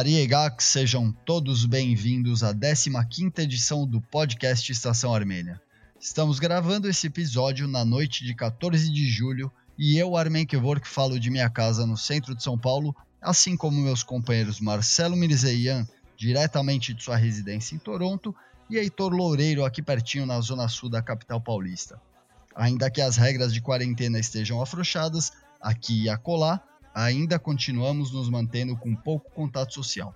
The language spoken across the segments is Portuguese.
Mariegak, sejam todos bem-vindos à 15ª edição do podcast Estação Armênia. Estamos gravando esse episódio na noite de 14 de julho e eu, Armen Kevork, falo de minha casa no centro de São Paulo, assim como meus companheiros Marcelo Mirzeian, diretamente de sua residência em Toronto, e Heitor Loureiro, aqui pertinho na zona sul da capital paulista. Ainda que as regras de quarentena estejam afrouxadas, aqui e acolá, ainda continuamos nos mantendo com pouco contato social.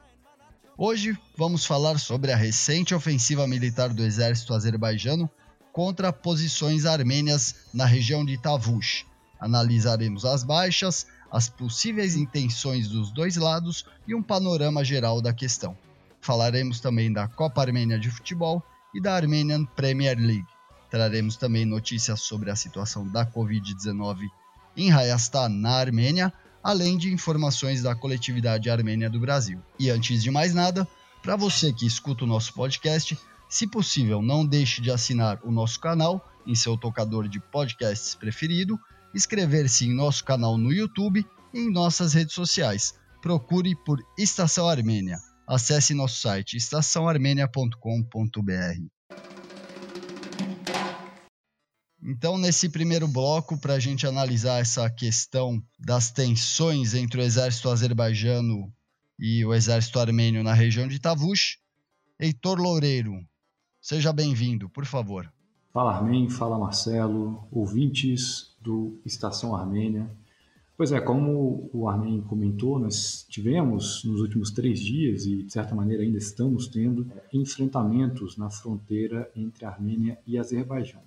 Hoje vamos falar sobre a recente ofensiva militar do exército azerbaijano contra posições armênias na região de Tavush. Analisaremos as baixas, as possíveis intenções dos dois lados e um panorama geral da questão. Falaremos também da Copa Armênia de Futebol e da Armenian Premier League. Traremos também notícias sobre a situação da Covid-19 em Hayastan, na Armênia, além de informações da coletividade armênia do Brasil. E antes de mais nada, para você que escuta o nosso podcast, se possível, não deixe de assinar o nosso canal em seu tocador de podcasts preferido, inscrever-se em nosso canal no YouTube e em nossas redes sociais. Procure por Estação Armênia. Acesse nosso site estaçãoarmênia.com.br. Então, nesse primeiro bloco, para a gente analisar essa questão das tensões entre o exército azerbaijano e o exército armênio na região de Tavush, Heitor Loureiro, seja bem-vindo, por favor. Fala Armen, fala Marcelo, ouvintes do Estação Armênia. Pois é, como o Armen comentou, nós tivemos nos últimos três dias, e de certa maneira ainda estamos tendo, enfrentamentos na fronteira entre Armênia e Azerbaijão.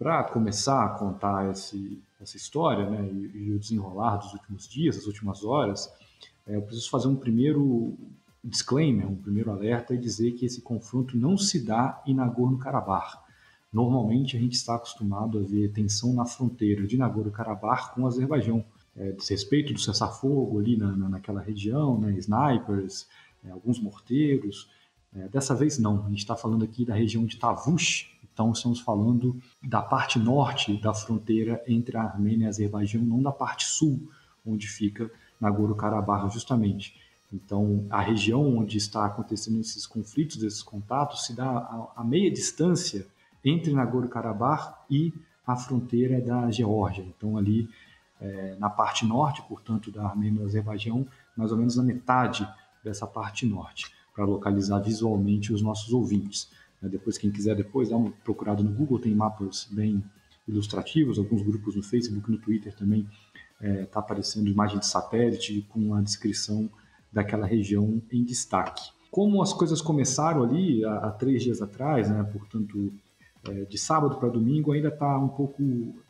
Para começar a contar esse, essa história né, e, e, o desenrolar dos últimos dias, das últimas horas, é, eu preciso fazer um primeiro disclaimer, um primeiro alerta e dizer que esse confronto não se dá em Nagorno-Karabakh. Normalmente a gente está acostumado a ver tensão na fronteira de Nagorno-Karabakh com o Azerbaijão, é, desrespeito do cessar-fogo ali na, na, naquela região, né, snipers, é, alguns morteiros. É, dessa vez não, a gente está falando aqui da região de Tavush, então, estamos falando da parte norte da fronteira entre a Armênia e a Azerbaijão, não da parte sul, onde fica Nagorno-Karabakh, justamente. Então, a região onde está acontecendo esses conflitos, esses contatos, se dá a, a meia distância entre Nagorno-Karabakh e a fronteira da Geórgia. Então, ali é, na parte norte, portanto, da Armênia e do Azerbaijão, mais ou menos na metade dessa parte norte, para localizar visualmente os nossos ouvintes. Né? Depois, quem quiser depois, dá uma procurada no Google, tem mapas bem ilustrativos, alguns grupos no Facebook, no Twitter também está é, tá aparecendo imagem de satélite com a descrição daquela região em destaque. Como as coisas começaram ali há, há três dias atrás, né, portanto, é, de sábado para domingo, ainda está um pouco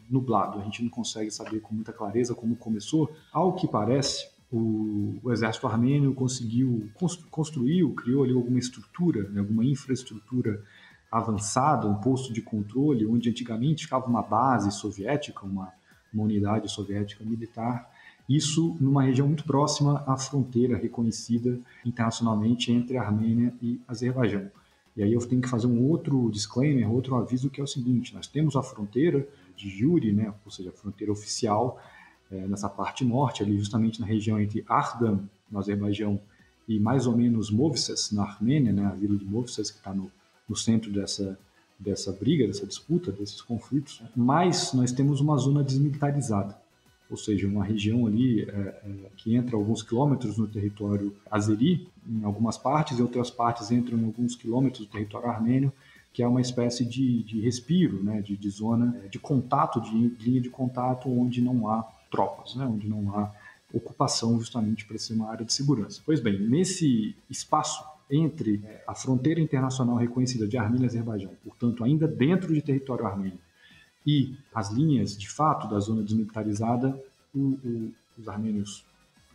nublado, a gente não consegue saber com muita clareza como começou. Ao que parece, o, o, exército armênio conseguiu, construiu, criou ali alguma estrutura, né, alguma infraestrutura avançada, um posto de controle, onde antigamente ficava uma base soviética, uma, uma unidade soviética militar, isso numa região muito próxima à fronteira reconhecida internacionalmente entre a Armênia e Azerbaijão. E aí eu tenho que fazer um outro disclaimer, outro aviso que é o seguinte: nós temos a fronteira de Juri, né, ou seja, a fronteira oficial, é, nessa parte norte, ali justamente na região entre Ardan, no Azerbaijão, e mais ou menos Movses, na Armênia, né, a vila de Movses, que está no, no centro dessa, dessa briga, dessa disputa, desses conflitos. Mas nós temos uma zona desmilitarizada, ou seja, uma região ali é, é, que entra alguns quilômetros no território azeri, em algumas partes, e outras partes entram em alguns quilômetros do território armênio, que é uma espécie de, de respiro, né, de, de zona de contato, de linha de contato, onde não há tropas, né, onde não há ocupação justamente para ser uma área de segurança. Pois bem, nesse espaço entre a fronteira internacional reconhecida de Armênia e Azerbaijão, portanto, ainda dentro de território armênio, e as linhas de fato da zona desmilitarizada, o, o, os armênios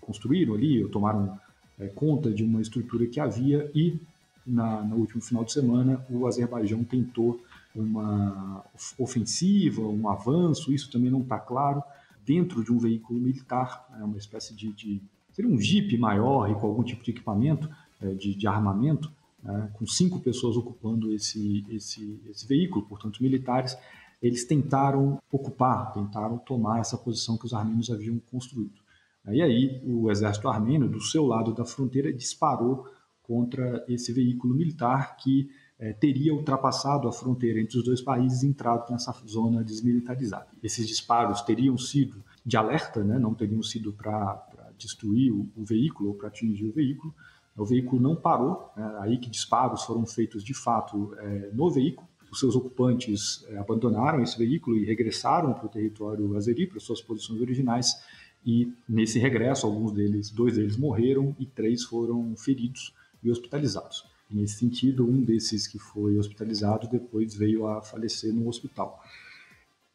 construíram ali, ou tomaram é, conta de uma estrutura que havia e na, no último final de semana o Azerbaijão tentou uma ofensiva, um avanço, isso também não está claro, dentro de um veículo militar, é uma espécie de, de seria um jipe maior e com algum tipo de equipamento é, de, de, armamento, é, com cinco pessoas ocupando esse, esse, esse veículo, portanto militares, eles tentaram ocupar, tentaram tomar essa posição que os armênios haviam construído. E aí o exército armênio, do seu lado da fronteira, disparou contra esse veículo militar que é, teria ultrapassado a fronteira entre os dois países e entrado nessa zona desmilitarizada. Esses disparos teriam sido de alerta, né, não teriam sido para destruir o, o, veículo ou para atingir o veículo. O veículo não parou, né, aí que disparos foram feitos de fato é, no veículo. Os seus ocupantes é, abandonaram esse veículo e regressaram para o território azeri, para suas posições originais. E nesse regresso, alguns deles, dois deles morreram e três foram feridos e hospitalizados. Nesse sentido, um desses que foi hospitalizado depois veio a falecer no hospital.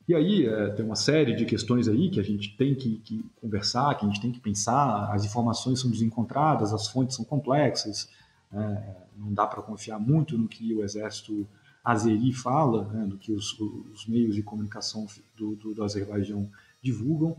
E aí é, tem uma série de questões aí que a gente tem que, que, conversar, que a gente tem que pensar. As informações são desencontradas, as fontes são complexas. É, não dá para confiar muito no que o exército azeri fala, né, no que os, os, meios de comunicação do, do, do Azerbaijão divulgam.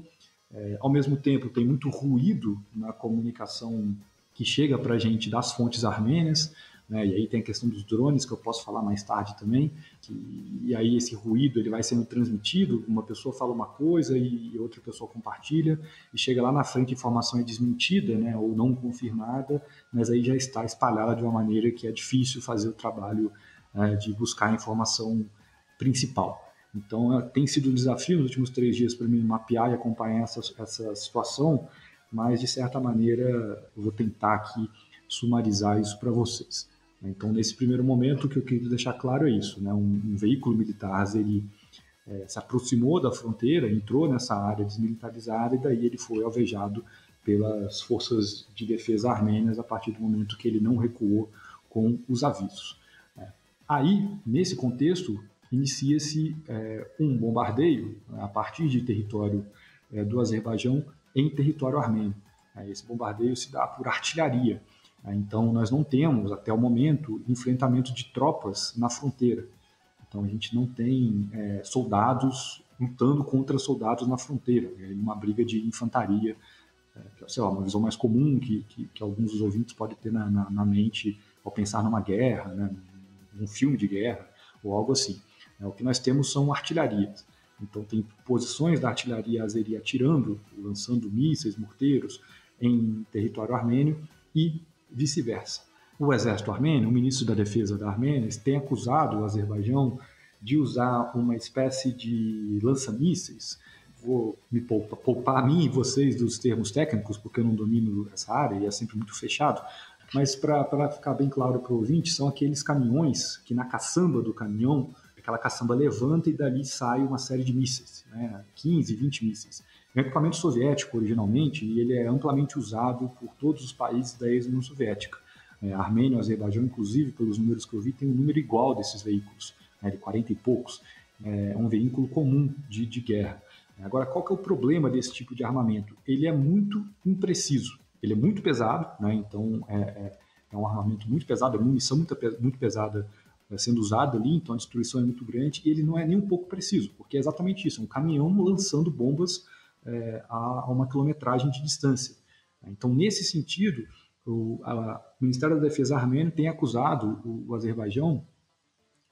É, ao mesmo tempo, tem muito ruído na comunicação que chega para a gente das fontes armênias. Né? E aí tem a questão dos drones, que eu posso falar mais tarde também, que, e aí esse ruído ele vai sendo transmitido, uma pessoa fala uma coisa e outra pessoa compartilha, e chega lá na frente a informação é desmentida, né, ou não confirmada, mas aí já está espalhada de uma maneira que é difícil fazer o trabalho é, de buscar a informação principal. Então, é, tem sido um desafio nos últimos três dias para mim mapear e acompanhar essa, essa situação, mas de certa maneira eu vou tentar aqui sumarizar isso para vocês. Então, nesse primeiro momento, o que eu queria deixar claro é isso: né? um, um veículo militar ele é, se aproximou da fronteira, entrou nessa área desmilitarizada e daí ele foi alvejado pelas forças de defesa armênias a partir do momento que ele não recuou com os avisos. É. Aí, nesse contexto, inicia-se é, um bombardeio né, a partir de território é, do Azerbaijão em território armênio. Esse bombardeio se dá por artilharia. Né? Então, nós não temos, até o momento, enfrentamento de tropas na fronteira. Então, a gente não tem é, soldados lutando contra soldados na fronteira. É uma briga de infantaria, é, sei lá, uma visão mais comum que, que, que alguns dos ouvintes podem ter na, na, na, mente ao pensar numa guerra, né, num filme de guerra ou algo assim. É, o que nós temos são artilharias. Então, tem posições da artilharia azeria atirando, lançando mísseis, morteiros em território armênio e vice-versa. O exército armênio, o ministro da defesa da Armênia, tem acusado o Azerbaijão de usar uma espécie de lança-mísseis. Vou me poupar, poupar a mim e vocês dos termos técnicos, porque eu não domino essa área e é sempre muito fechado. Mas para ficar bem claro para o ouvinte, são aqueles caminhões que na caçamba do caminhão, aquela caçamba levanta e dali sai uma série de mísseis, né? 15, 20 mísseis. É um equipamento soviético originalmente e ele é amplamente usado por todos os países da ex-União Soviética. É, Armênia Azerbaijão, inclusive, pelos números que eu vi, tem um número igual desses veículos, né, de 40 e poucos. É um veículo comum de, de guerra. Agora, qual que é o problema desse tipo de armamento? Ele é muito impreciso, ele é muito pesado, né, então é, é, é um armamento muito pesado, é munição muito, muito pesada é, sendo usada ali, então a destruição é muito grande, e ele não é nem um pouco preciso, porque é exatamente isso, é um caminhão lançando bombas é, a, uma quilometragem de distância. Então, nesse sentido, o, a, o Ministério da Defesa armênio tem acusado o, o Azerbaijão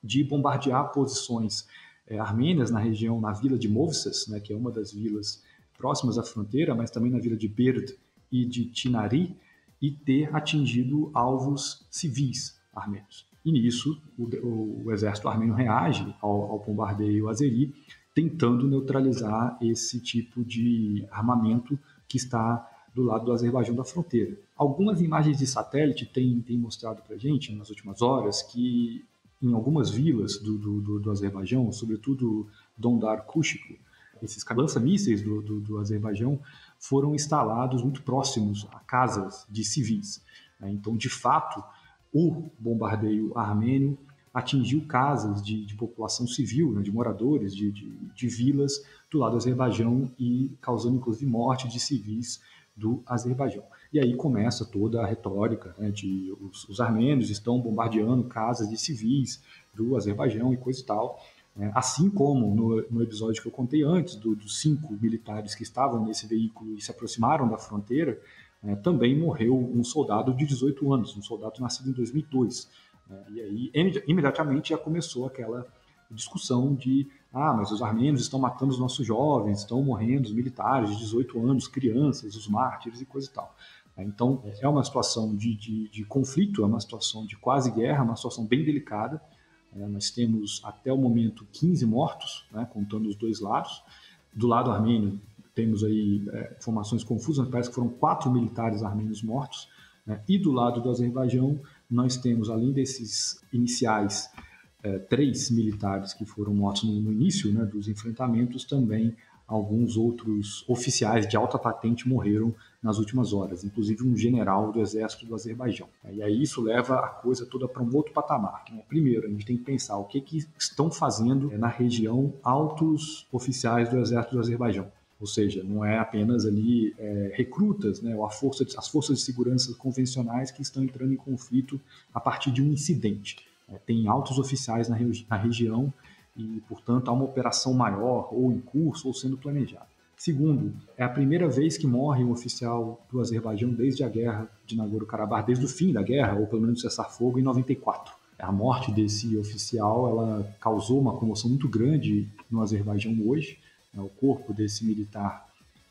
de bombardear posições é, armênias na região, na vila de Movsas, né, que é uma das vilas próximas à fronteira, mas também na vila de Berd e de Tinari, e ter atingido alvos civis armênios. E nisso, o, o exército armênio reage ao, ao bombardeio azeri, tentando neutralizar esse tipo de armamento que está do lado do Azerbaijão da fronteira. Algumas imagens de satélite têm, têm mostrado para gente, nas últimas horas, que em algumas vilas do, do, do, do Azerbaijão, sobretudo Dondar Kushiko, esses lança-mísseis do, do, do, Azerbaijão foram instalados muito próximos a casas de civis. Então, de fato, o bombardeio armênio atingiu casas de, de população civil, né, de moradores de, de, de, vilas do lado do Azerbaijão e causando inclusive morte de civis do Azerbaijão. E aí começa toda a retórica né, de os, os, armênios estão bombardeando casas de civis do Azerbaijão e coisa e tal. Né, assim como no, no, episódio que eu contei antes, do, dos cinco militares que estavam nesse veículo e se aproximaram da fronteira, né, também morreu um soldado de 18 anos, um soldado nascido em 2002. Né? E aí, imediatamente, já começou aquela discussão de Ah, mas os armênios estão matando os nossos jovens, estão morrendo os militares de 18 anos, crianças, os mártires e coisa e tal. Então, é uma situação de, de, de conflito, é uma situação de quase guerra, uma situação bem delicada. É, nós temos, até o momento, 15 mortos, né, contando os dois lados. Do lado armênio, temos aí é, informações confusas, parece que foram quatro militares armênios mortos. Né, e do lado do Azerbaijão, nós temos, além desses iniciais, é, três militares que foram mortos no, no início né, dos enfrentamentos, também alguns outros oficiais de alta patente morreram nas últimas horas, inclusive um general do exército do Azerbaijão. E aí isso leva a coisa toda para um outro patamar. Né? Primeiro, a gente tem que pensar o que, que estão fazendo na região altos oficiais do exército do Azerbaijão. Ou seja, não é apenas ali é, recrutas, né, ou a força de, as forças de segurança convencionais que estão entrando em conflito a partir de um incidente. É, tem altos oficiais na, na região e, portanto, há uma operação maior, ou em curso, ou sendo planejada. Segundo, é a primeira vez que morre um oficial do Azerbaijão desde a guerra de Nagorno-Karabakh, desde o fim da guerra, ou pelo menos cessar-fogo, em 94. A morte desse oficial ela causou uma comoção muito grande no Azerbaijão hoje. Né? O corpo desse militar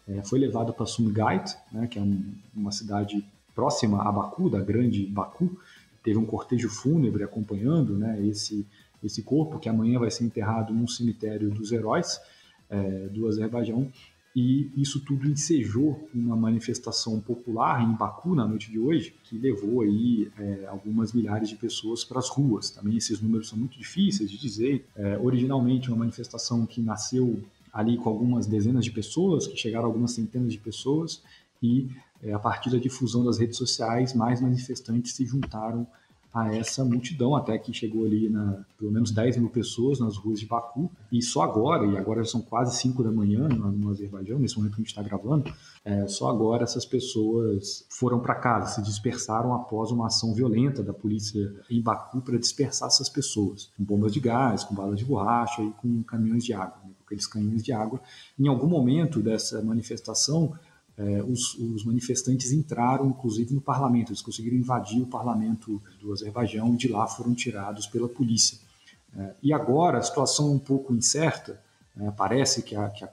é, foi levado para Sumgait, né, que é um, uma cidade próxima a Baku, da grande Baku. Teve um cortejo fúnebre acompanhando né, esse esse corpo, que amanhã vai ser enterrado num cemitério dos heróis é, do Azerbaijão. E isso tudo ensejou uma manifestação popular em Baku na noite de hoje, que levou aí é, algumas milhares de pessoas para as ruas. Também esses números são muito difíceis de dizer. É, originalmente, uma manifestação que nasceu ali com algumas dezenas de pessoas, que chegaram a algumas centenas de pessoas, e é, a partir da difusão das redes sociais, mais manifestantes se juntaram a essa multidão, até que chegou ali na pelo menos 10 mil pessoas nas ruas de Baku. E só agora, e agora são quase 5 da manhã no, no Azerbaijão, nesse momento que a gente está gravando, é, só agora essas pessoas foram para casa, se dispersaram após uma ação violenta da polícia em Baku para dispersar essas pessoas, com bombas de gás, com balas de borracha e com caminhões de água, né, com aqueles caminhões de água. Em algum momento dessa manifestação, é, os, os, manifestantes entraram, inclusive, no parlamento. Eles conseguiram invadir o parlamento do Azerbaijão e de lá foram tirados pela polícia. É, e agora a situação é um pouco incerta. É, parece que, a, que a,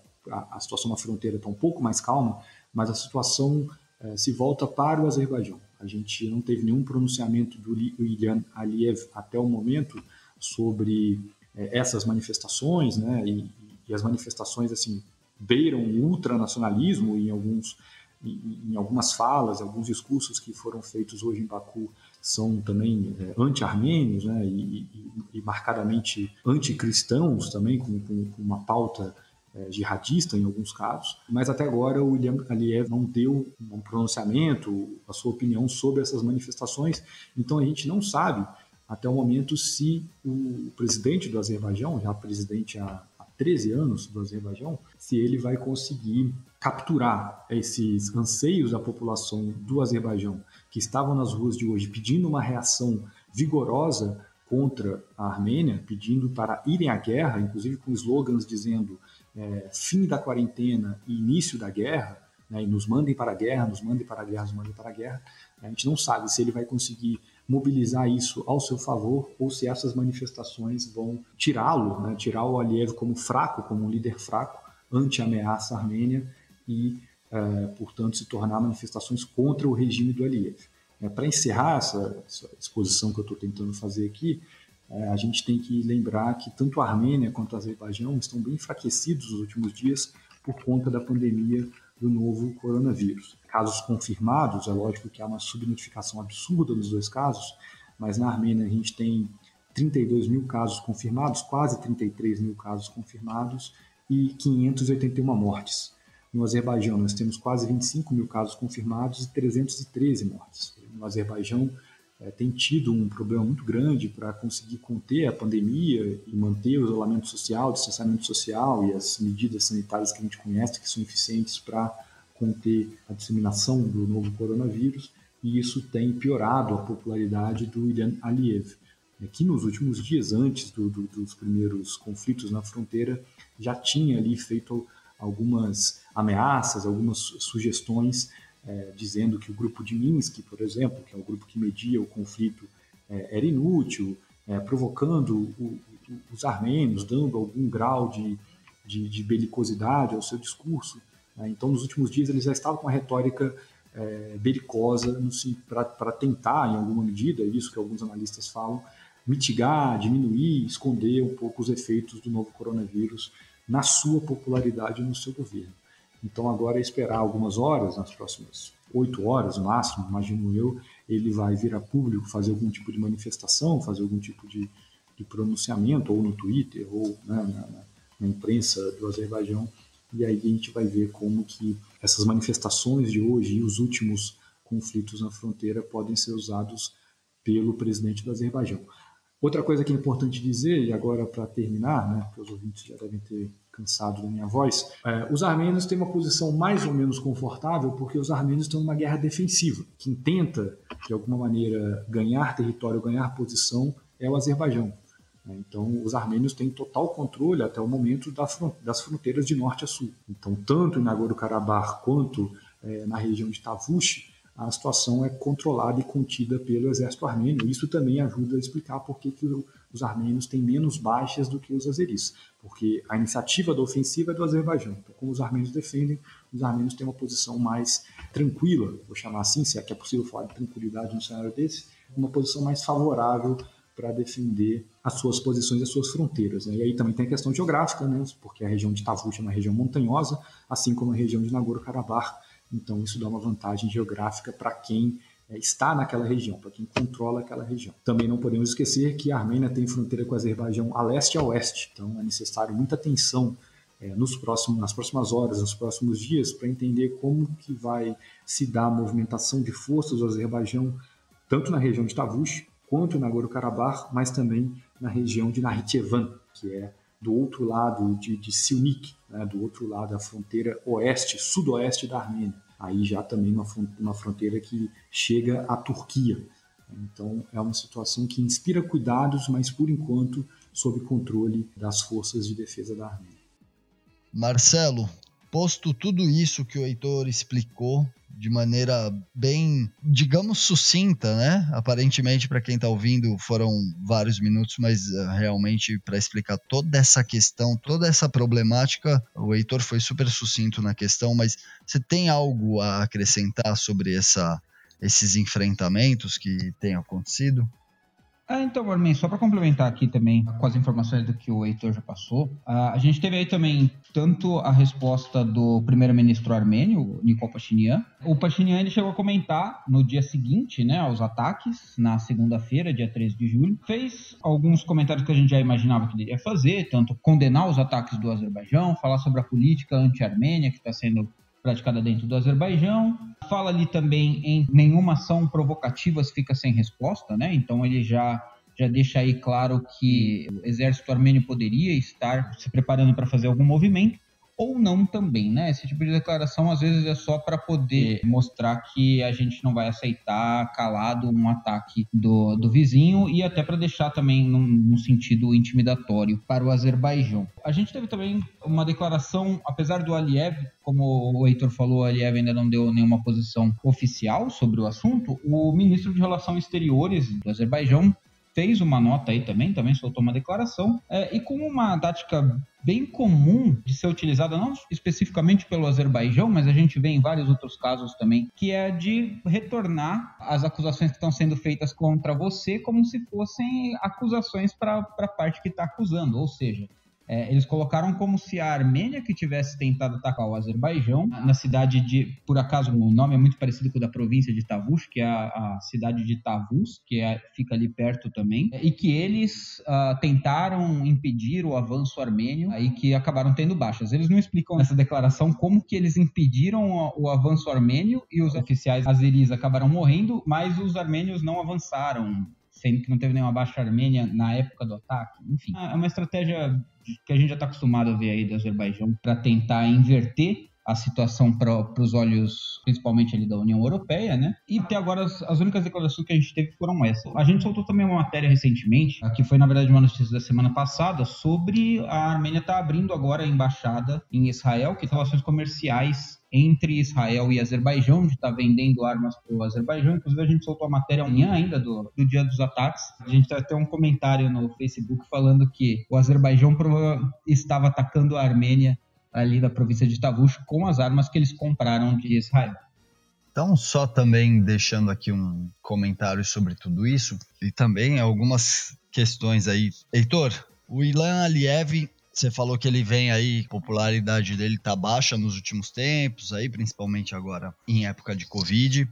a, situação na fronteira está um pouco mais calma, mas a situação é, se volta para o Azerbaijão. A gente não teve nenhum pronunciamento do Ilhan Aliyev até o momento sobre essas manifestações, né? E, e as manifestações assim beiram o ultranacionalismo em alguns em algumas falas, alguns discursos que foram feitos hoje em Baku são também é, anti-armênios né, e, e, e, marcadamente anticristãos também, com, com, com uma pauta é, jihadista em alguns casos. Mas até agora o William Aliyev não deu um pronunciamento, a sua opinião sobre essas manifestações, então a gente não sabe até o momento se o presidente do Azerbaijão, já presidente há 13 anos do Azerbaijão, se ele vai conseguir capturar esses anseios da população do Azerbaijão que estavam nas ruas de hoje pedindo uma reação vigorosa contra a Armênia, pedindo para irem à guerra, inclusive com slogans dizendo é, fim da quarentena e início da guerra, né, e nos mandem para a guerra, nos mandem para a guerra, nos mandem para a guerra. A gente não sabe se ele vai conseguir mobilizar isso ao seu favor ou se essas manifestações vão tirá-lo, né, tirar o Aliyev como fraco, como um líder fraco, anti-ameaça armênia e, é, portanto, se tornar manifestações contra o regime do Aliyev. É, Para encerrar essa, essa, exposição que eu estou tentando fazer aqui, é, a gente tem que lembrar que tanto a Armênia quanto a Azerbaijão estão bem enfraquecidos nos últimos dias por conta da pandemia do novo coronavírus. Casos confirmados, é lógico que há uma subnotificação absurda nos dois casos, mas na Armênia a gente tem 32 mil casos confirmados, quase 33 mil casos confirmados e 581 mortes. No Azerbaijão, nós temos quase 25 mil casos confirmados e 313 mortes. No Azerbaijão, é, tem tido um problema muito grande para conseguir conter a pandemia e manter o isolamento social, o distanciamento social e as medidas sanitárias que a gente conhece, que são eficientes para conter a disseminação do novo coronavírus, e isso tem piorado a popularidade do Ilhan Aliyev, né, que nos últimos dias, antes do, do, dos primeiros conflitos na fronteira, já tinha ali feito algumas ameaças, algumas sugestões é, dizendo que o grupo de Minsk, por exemplo, que é o grupo que media o conflito, é, era inútil, é, provocando o, os armênios, dando algum grau de, de, de belicosidade ao seu discurso. Né? Então, nos últimos dias, eles já estavam com uma retórica belicosa para tentar, em alguma medida, é isso que alguns analistas falam, mitigar, diminuir, esconder um pouco os efeitos do novo coronavírus na sua popularidade no seu governo. Então, agora é esperar algumas horas, nas próximas oito horas, máximo, imagino eu, ele vai vir a público fazer algum tipo de manifestação, fazer algum tipo de, de pronunciamento, ou no Twitter, ou né, na, na, imprensa do Azerbaijão, e aí a gente vai ver como que essas manifestações de hoje e os últimos conflitos na fronteira podem ser usados pelo presidente do Azerbaijão. Outra coisa que é importante dizer, e agora para terminar, né, porque os ouvintes já devem ter cansado da minha voz, é, os armênios têm uma posição mais ou menos confortável porque os armênios estão numa guerra defensiva. Quem tenta, de alguma maneira, ganhar território, ganhar posição, é o Azerbaijão. Né. Então, os armênios têm total controle até o momento das fronteiras de norte a sul. Então, tanto em Nagorno-Karabakh quanto é, na região de Tavush, a situação é controlada e contida pelo exército armênio. Isso também ajuda a explicar por que, que os armênios têm menos baixas do que os azeris, porque a iniciativa da ofensiva é do Azerbaijão. Então, como os armênios defendem, os armênios têm uma posição mais tranquila, vou chamar assim, se é que é possível falar de tranquilidade num cenário desse, uma posição mais favorável para defender as suas posições e as suas fronteiras. Né? E aí também tem a questão geográfica, né? porque a região de Tavush é uma região montanhosa, assim como a região de Nagorno-Karabakh então, isso dá uma vantagem geográfica para quem está naquela região, para quem controla aquela região. Também não podemos esquecer que a Armênia tem fronteira com o Azerbaijão a leste e a oeste, então é necessário muita atenção é, nos próximos, nas próximas horas, nos próximos dias, para entender como que vai se dar a movimentação de forças do Azerbaijão, tanto na região de Tavush, quanto na Nagorno-Karabakh, mas também na região de Nakhchivan, que é do outro lado de, de Silnik, né, do outro lado da fronteira oeste, sudoeste da Armênia. Aí já também uma, uma fronteira que chega à Turquia. Então é uma situação que inspira cuidados, mas por enquanto sob controle das forças de defesa da Armênia. Marcelo, posto tudo isso que o Heitor explicou, de maneira bem, digamos, sucinta, né? Aparentemente, para quem está ouvindo, foram vários minutos, mas uh, realmente para explicar toda essa questão, toda essa problemática, o Heitor foi super sucinto na questão, mas você tem algo a acrescentar sobre essa, esses enfrentamentos que têm acontecido? Ah, então, Armin, só para complementar aqui também com as informações do que o Heitor já passou, a gente teve aí também tanto a resposta do primeiro-ministro armênio, Nikol Pashinyan. O Pashinyan ele chegou a comentar no dia seguinte, né, aos ataques, na segunda-feira, dia 13 de julho, fez alguns comentários que a gente já imaginava que ele iria fazer, tanto condenar os ataques do Azerbaijão, falar sobre a política anti-armênia que está sendo praticada dentro do Azerbaijão. Fala ali também em nenhuma ação provocativa fica sem resposta, né? Então ele já já deixa aí claro que o exército armênio poderia estar se preparando para fazer algum movimento ou não também, né? Esse tipo de declaração às vezes é só para poder mostrar que a gente não vai aceitar calado um ataque do, do vizinho e até para deixar também num, num, sentido intimidatório para o Azerbaijão. A gente teve também uma declaração, apesar do Aliyev, como o Heitor falou, o Aliyev ainda não deu nenhuma posição oficial sobre o assunto, o ministro de Relações Exteriores do Azerbaijão fez uma nota aí também, também soltou uma declaração, é, e com uma tática bem comum de ser utilizada, não especificamente pelo Azerbaijão, mas a gente vê em vários outros casos também, que é de retornar as acusações que estão sendo feitas contra você como se fossem acusações para a parte que está acusando, ou seja, é, eles colocaram como se a Armênia que tivesse tentado atacar o Azerbaijão, na cidade de, por acaso o nome é muito parecido com o da província de Tavush, que é a, a cidade de Tavus, que é, fica ali perto também, e que eles uh, tentaram impedir o avanço armênio, aí que acabaram tendo baixas. Eles não explicam nessa declaração como que eles impediram o, o avanço armênio e os oficiais azeris acabaram morrendo, mas os armênios não avançaram sendo que não teve nenhuma baixa armênia na época do ataque. Enfim, é uma estratégia que a gente já está acostumado a ver aí do Azerbaijão para tentar inverter a situação para os olhos, principalmente ali da União Europeia, né? E até agora as, as, únicas declarações que a gente teve foram essas. A gente soltou também uma matéria recentemente, que foi na verdade uma notícia da semana passada, sobre a Armênia estar tá abrindo agora a embaixada em Israel, que relações comerciais entre Israel e Azerbaijão, de estar tá vendendo armas para o Azerbaijão. Inclusive, a gente soltou a matéria amanhã ainda do, do dia dos ataques. A gente vai ter um comentário no Facebook falando que o Azerbaijão estava atacando a Armênia ali da província de Tavush com as armas que eles compraram de Israel. Então, só também deixando aqui um comentário sobre tudo isso e também algumas questões aí. Heitor, o Ilan Aliev, você falou que ele vem aí, popularidade dele tá baixa nos últimos tempos, aí principalmente agora em época de Covid.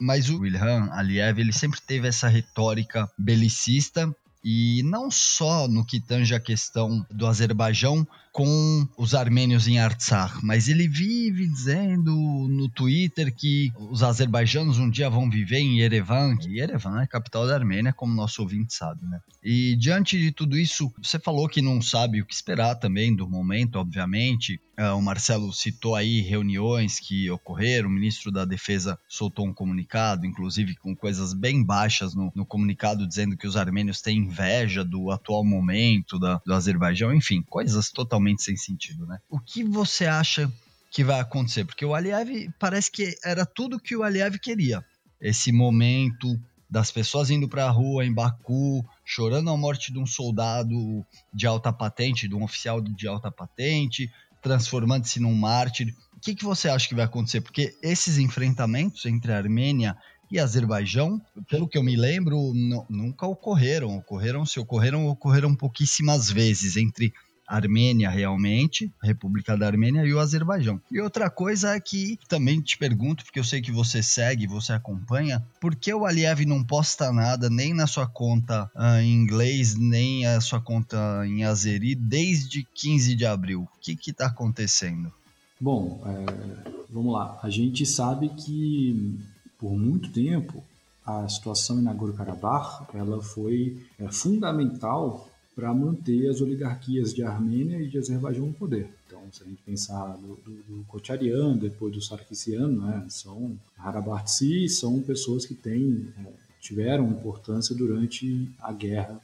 Mas o Ilham Aliev, ele sempre teve essa retórica belicista e não só no que tange a questão do Azerbaijão, com os armênios em Artsakh, mas ele vive dizendo no Twitter que os azerbaijanos um dia vão viver em Yerevan, que Yerevan é a capital da Armênia, como nosso ouvinte sabe, né? E diante de tudo isso, você falou que não sabe o que esperar também do momento, obviamente. Uh, o Marcelo citou aí reuniões que ocorreram, o ministro da Defesa soltou um comunicado, inclusive com coisas bem baixas no, no comunicado, dizendo que os armênios têm inveja do atual momento da, do Azerbaijão, enfim, coisas totalmente totalmente sem sentido, né? O que você acha que vai acontecer? Porque o Aliev parece que era tudo que o Aliev queria. Esse momento das pessoas indo para a rua em Baku, chorando a morte de um soldado de alta patente, de um oficial de alta patente, transformando-se num mártir. O que, que você acha que vai acontecer? Porque esses enfrentamentos entre a Armênia e Azerbaijão, pelo que eu me lembro, nunca ocorreram. Ocorreram, se ocorreram, ocorreram pouquíssimas vezes entre Armênia realmente, a República da Armênia e o Azerbaijão. E outra coisa é que também te pergunto, porque eu sei que você segue, você acompanha, por que o Aliev não posta nada nem na sua conta uh, em inglês, nem a sua conta em azeri desde 15 de abril? O que está acontecendo? Bom, é, vamos lá. A gente sabe que por muito tempo a situação em Nagorno-Karabakh ela foi é, fundamental para manter as oligarquias de Armênia e de Azerbaijão no poder. Então, se a gente pensar do, do, do Kocharian, depois do Sarkissian, né, são Harabartsi, são pessoas que têm, é, tiveram importância durante a guerra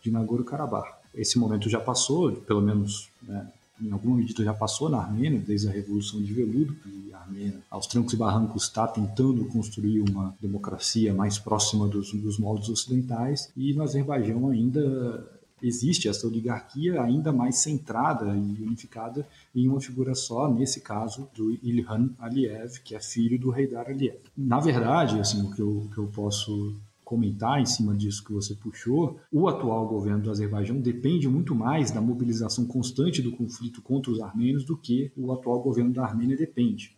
de Nagorno-Karabakh. Esse momento já passou, pelo menos né, em alguma medida já passou na Armênia, desde a Revolução de Veludo, e a Armênia, aos trancos e barrancos, está tentando construir uma democracia mais próxima dos, dos moldes ocidentais, e no Azerbaijão ainda existe essa oligarquia ainda mais centrada e unificada em uma figura só, nesse caso do Ilhan Aliyev, que é filho do Heydar Aliyev. Na verdade, assim, o que eu, que eu posso comentar em cima disso que você puxou, o atual governo do Azerbaijão depende muito mais da mobilização constante do conflito contra os armênios do que o atual governo da Armênia depende.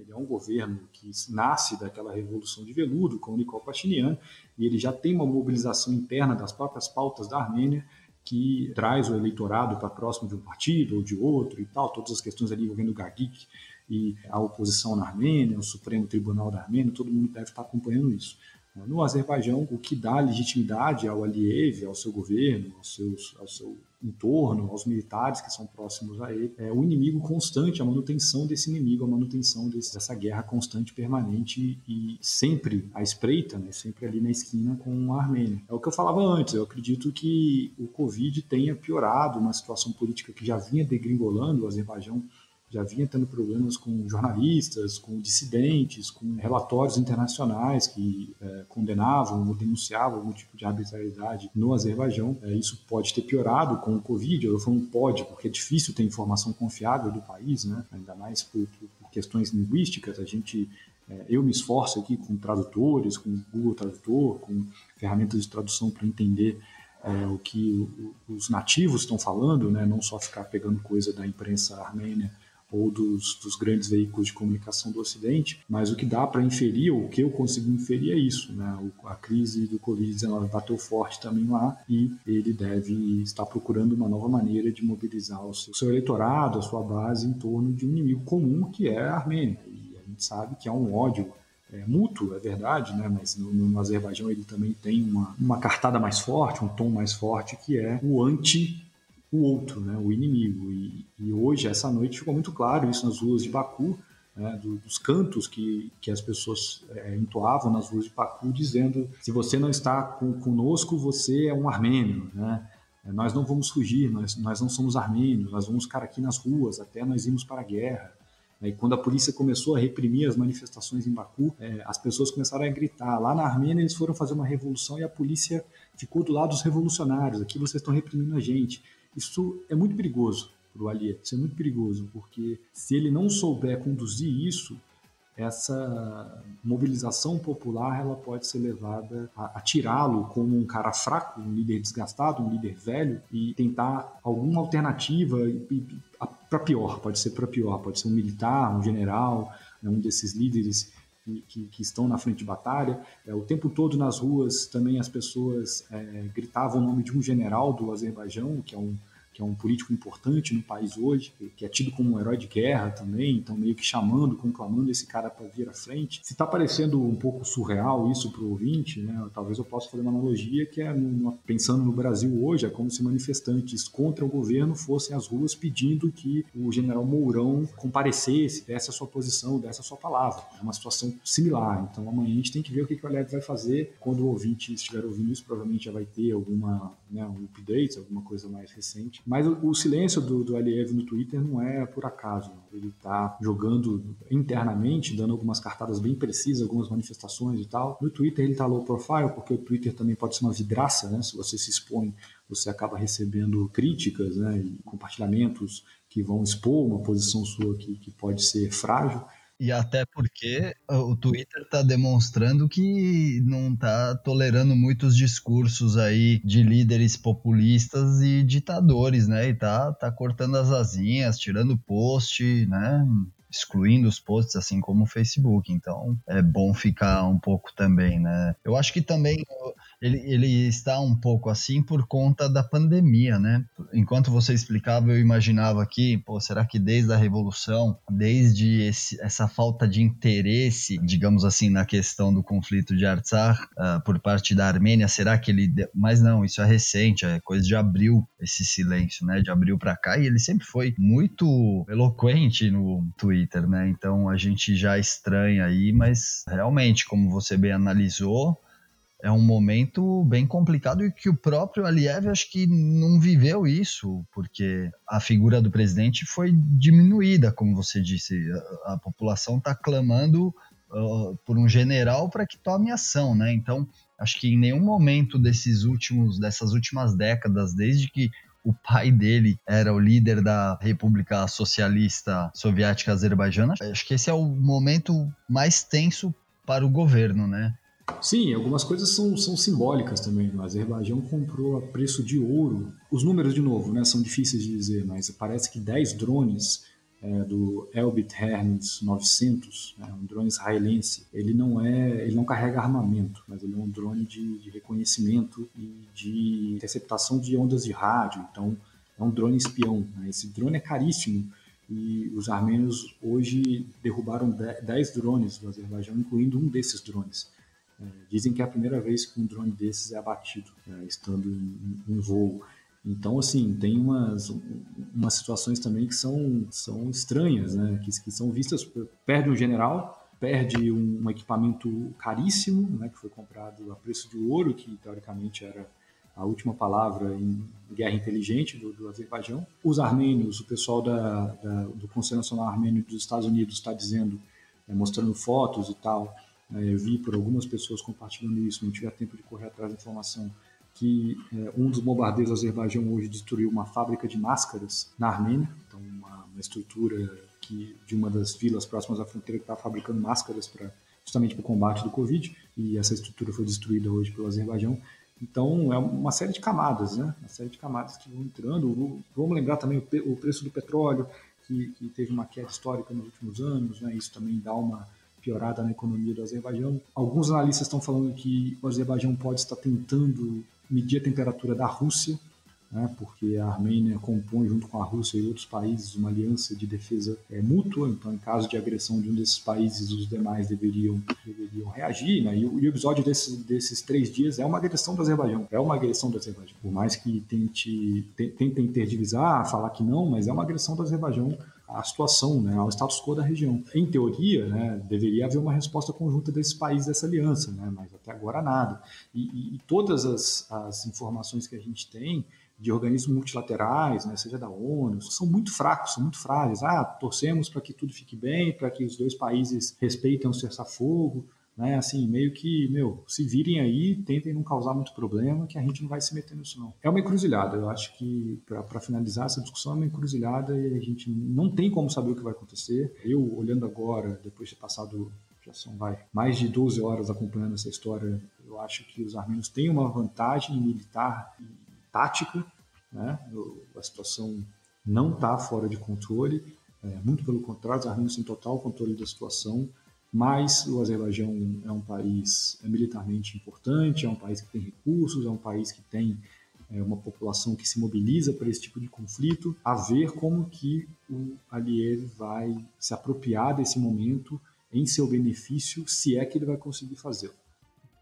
Ele é um governo que nasce daquela revolução de veludo com o Nikol Pashinyan e ele já tem uma mobilização interna das próprias pautas da Armênia que traz o eleitorado para próximo de um partido ou de outro e tal, todas as questões ali envolvendo o Gagik e a oposição na Armênia, o Supremo Tribunal da Armênia, todo mundo deve estar acompanhando isso. No Azerbaijão, o que dá legitimidade ao Aliyev, ao seu governo, aos seus, ao seu entorno, aos militares que são próximos a ele, é o inimigo constante, a manutenção desse inimigo, a manutenção desse, dessa guerra constante, permanente e sempre à espreita, né, sempre ali na esquina com a Armênia. É o que eu falava antes, eu acredito que o Covid tenha piorado uma situação política que já vinha degringolando, o Azerbaijão já vinha tendo problemas com jornalistas, com dissidentes, com relatórios internacionais que é, condenavam ou denunciavam algum tipo de arbitrariedade no Azerbaijão. É, isso pode ter piorado com o Covid, eu falo pode, porque é difícil ter informação confiável do país, né? ainda mais por, por questões linguísticas. A gente é, eu me esforço aqui com tradutores, com Google Tradutor, com ferramentas de tradução para entender é, o que os nativos estão falando, né? não só ficar pegando coisa da imprensa armênia ou dos, dos, grandes veículos de comunicação do Ocidente, mas o que dá para inferir, ou o que eu consigo inferir é isso, né? a crise do Covid-19 bateu forte também lá e ele deve estar procurando uma nova maneira de mobilizar o seu, o seu eleitorado, a sua base em torno de um inimigo comum que é a Armênia. E a gente sabe que há um ódio é, mútuo, é verdade, né? mas no, no, Azerbaijão ele também tem uma, uma cartada mais forte, um tom mais forte, que é o anti o outro, né, o inimigo. E, e, hoje, essa noite, ficou muito claro isso nas ruas de Baku, né, do, dos cantos que, que as pessoas é, entoavam nas ruas de Baku, dizendo: se você não está com, conosco, você é um armênio. Né? É, nós não vamos fugir, nós, nós não somos armênios, nós vamos ficar aqui nas ruas até nós irmos para a guerra. E quando a polícia começou a reprimir as manifestações em Baku, é, as pessoas começaram a gritar. Lá na Armênia eles foram fazer uma revolução e a polícia ficou do lado dos revolucionários. Aqui vocês estão reprimindo a gente. Isso é muito perigoso para o Aliyev. Isso é muito perigoso, porque se ele não souber conduzir isso, essa mobilização popular ela pode ser levada a, a tirá-lo como um cara fraco, um líder desgastado, um líder velho e tentar alguma alternativa para pior, pode ser para pior, pode ser um militar, um general, né, um desses líderes que, que, estão na frente de batalha. É, o tempo todo nas ruas também as pessoas é, gritavam o nome de um general do Azerbaijão, que é um que é um político importante no país hoje, que é tido como um herói de guerra também, então meio que chamando, conclamando esse cara para vir à frente. Se está parecendo um pouco surreal isso para o ouvinte, né, talvez eu possa fazer uma analogia que é, pensando no Brasil hoje, é como se manifestantes contra o governo fossem às ruas pedindo que o general Mourão comparecesse, desse a sua posição, desse a sua palavra. É uma situação similar. Então amanhã a gente tem que ver o que, que o Aliado vai fazer. Quando o ouvinte estiver ouvindo isso, provavelmente já vai ter alguma né, um update, alguma coisa mais recente. Mas o, silêncio do, do Aliev no Twitter não é por acaso. Ele está jogando internamente, dando algumas cartadas bem precisas, algumas manifestações e tal. No Twitter ele está low profile, porque o Twitter também pode ser uma vidraça, né? Se você se expõe, você acaba recebendo críticas né, e compartilhamentos que vão expor uma posição sua que, que pode ser frágil. E até porque o Twitter está demonstrando que não está tolerando muitos discursos aí de líderes populistas e ditadores, né? E tá, tá cortando as asinhas, tirando post, né? excluindo os posts, assim como o Facebook. Então é bom ficar um pouco também, né? Eu acho que também ele, ele está um pouco assim por conta da pandemia, né? Enquanto você explicava, eu imaginava que, pô, será que desde a Revolução, desde esse, essa falta de interesse, digamos assim, na questão do conflito de Artsakh uh, por parte da Armênia, será que ele. Mas não, isso é recente, é coisa de abril, esse silêncio, né? De abril para cá, e ele sempre foi muito eloquente no Twitter, né? Então a gente já estranha aí, mas realmente, como você bem analisou, é um momento bem complicado e que o próprio Aliyev acho que não viveu isso, porque a figura do presidente foi diminuída, como você disse. A, a população está clamando uh, por um general para que tome ação, né? Então, acho que em nenhum momento desses últimos, dessas últimas décadas, desde que o pai dele era o líder da República Socialista Soviética Azerbaijana, acho que esse é o momento mais tenso para o governo, né? Sim, algumas coisas são, são simbólicas também. O Azerbaijão comprou a preço de ouro. Os números, de novo, né, são difíceis de dizer, mas parece que 10 drones é, do Elbit Hermes 900, né, um drone israelense, ele não é, ele não carrega armamento, mas ele é um drone de, de reconhecimento e de interceptação de ondas de rádio. Então, é um drone espião. Né? Esse drone é caríssimo e os armênios hoje derrubaram 10 drones do Azerbaijão, incluindo um desses drones. É, dizem que é a primeira vez que um drone desses é abatido, é, estando em, em, voo. Então, assim, tem umas, umas situações também que são, são estranhas, né? que, que são vistas, perde um general, perde um, um equipamento caríssimo, né? que foi comprado a preço de ouro, que teoricamente era a última palavra em guerra inteligente do, do Azerbaijão. Os armênios, o pessoal da, da, do Conselho Nacional Armênio dos Estados Unidos está dizendo, é, mostrando fotos e tal, eu vi por algumas pessoas compartilhando isso, não tive tempo de correr atrás da informação, que é, um dos bombardeiros do Azerbaijão hoje destruiu uma fábrica de máscaras na Armênia, então uma, uma estrutura que, de uma das vilas próximas à fronteira que está fabricando máscaras para justamente para o combate do Covid, e essa estrutura foi destruída hoje pelo Azerbaijão. Então, é uma série de camadas, né? Uma série de camadas que vão entrando. Vamos lembrar também o, preço do petróleo, que, que teve uma queda histórica nos últimos anos, né? Isso também dá uma, piorada na economia do Azerbaijão. Alguns analistas estão falando que o Azerbaijão pode estar tentando medir a temperatura da Rússia, né, porque a Armênia compõe, junto com a Rússia e outros países, uma aliança de defesa é, mútua. Então, em caso de agressão de um desses países, os demais deveriam, deveriam reagir. Né? E, o, e, o, episódio desse, desses três dias é uma agressão do Azerbaijão. É uma agressão do Azerbaijão. Por mais que tente, tentem tergiversar, falar que não, mas é uma agressão do Azerbaijão a situação, né, ao status quo da região. Em teoria, né, deveria haver uma resposta conjunta desses países dessa aliança, né, mas até agora nada. E, e, e todas as, as, informações que a gente tem de organismos multilaterais, né, seja da ONU, são muito fracos, são muito frágeis. Ah, torcemos para que tudo fique bem, para que os dois países respeitem o cessar-fogo, né? Assim, meio que, meu, se virem aí, tentem não causar muito problema, que a gente não vai se meter nisso não. É uma encruzilhada, eu acho que para finalizar essa discussão é uma encruzilhada e a gente não tem como saber o que vai acontecer. Eu, olhando agora, depois de ter passado já são vai, mais de 12 horas acompanhando essa história, eu acho que os armênios têm uma vantagem militar e tática, né? a situação não está fora de controle, é, muito pelo contrário, os armênios têm total controle da situação, mas o Azerbaijão é um país é militarmente importante, é um país que tem recursos, é um país que tem é, uma população que se mobiliza para esse tipo de conflito, a ver como que o Aliyev vai se apropriar desse momento em seu benefício, se é que ele vai conseguir fazê-lo.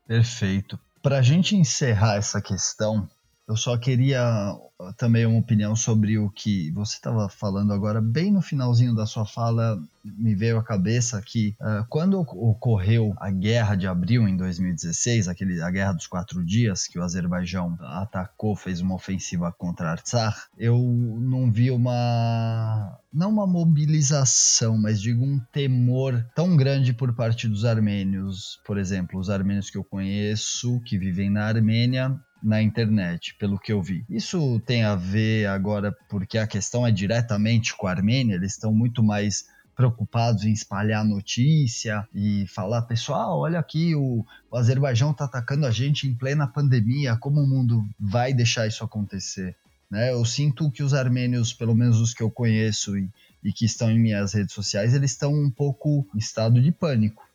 Perfeito. Para a gente encerrar essa questão, eu só queria também uma opinião sobre o que você estava falando agora, bem no finalzinho da sua fala, me veio à cabeça que uh, quando ocorreu a guerra de abril em 2016, aquele, a guerra dos quatro dias, que o Azerbaijão atacou, fez uma ofensiva contra Artsakh, eu não vi uma. não uma mobilização, mas digo um temor tão grande por parte dos armênios. Por exemplo, os armênios que eu conheço, que vivem na Armênia, na internet, pelo que eu vi. Isso tem a ver agora porque a questão é diretamente com a Armênia, eles estão muito mais preocupados em espalhar notícia e falar, pessoal, olha aqui, o, o Azerbaijão está atacando a gente em plena pandemia, como o mundo vai deixar isso acontecer? Né? Eu sinto que os armênios, pelo menos os que eu conheço e, e que estão em minhas redes sociais, eles estão um pouco em estado de pânico.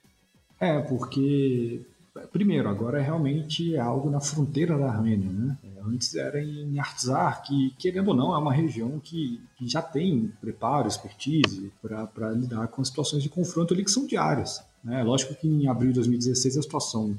É, porque Primeiro, agora é realmente algo na fronteira da Armênia, né? É, antes era em Artsar, que, querendo ou não, é uma região que, que já tem preparo, expertise para lidar com situações de confronto ali que são diárias. Né? Lógico que em abril de 2016 a situação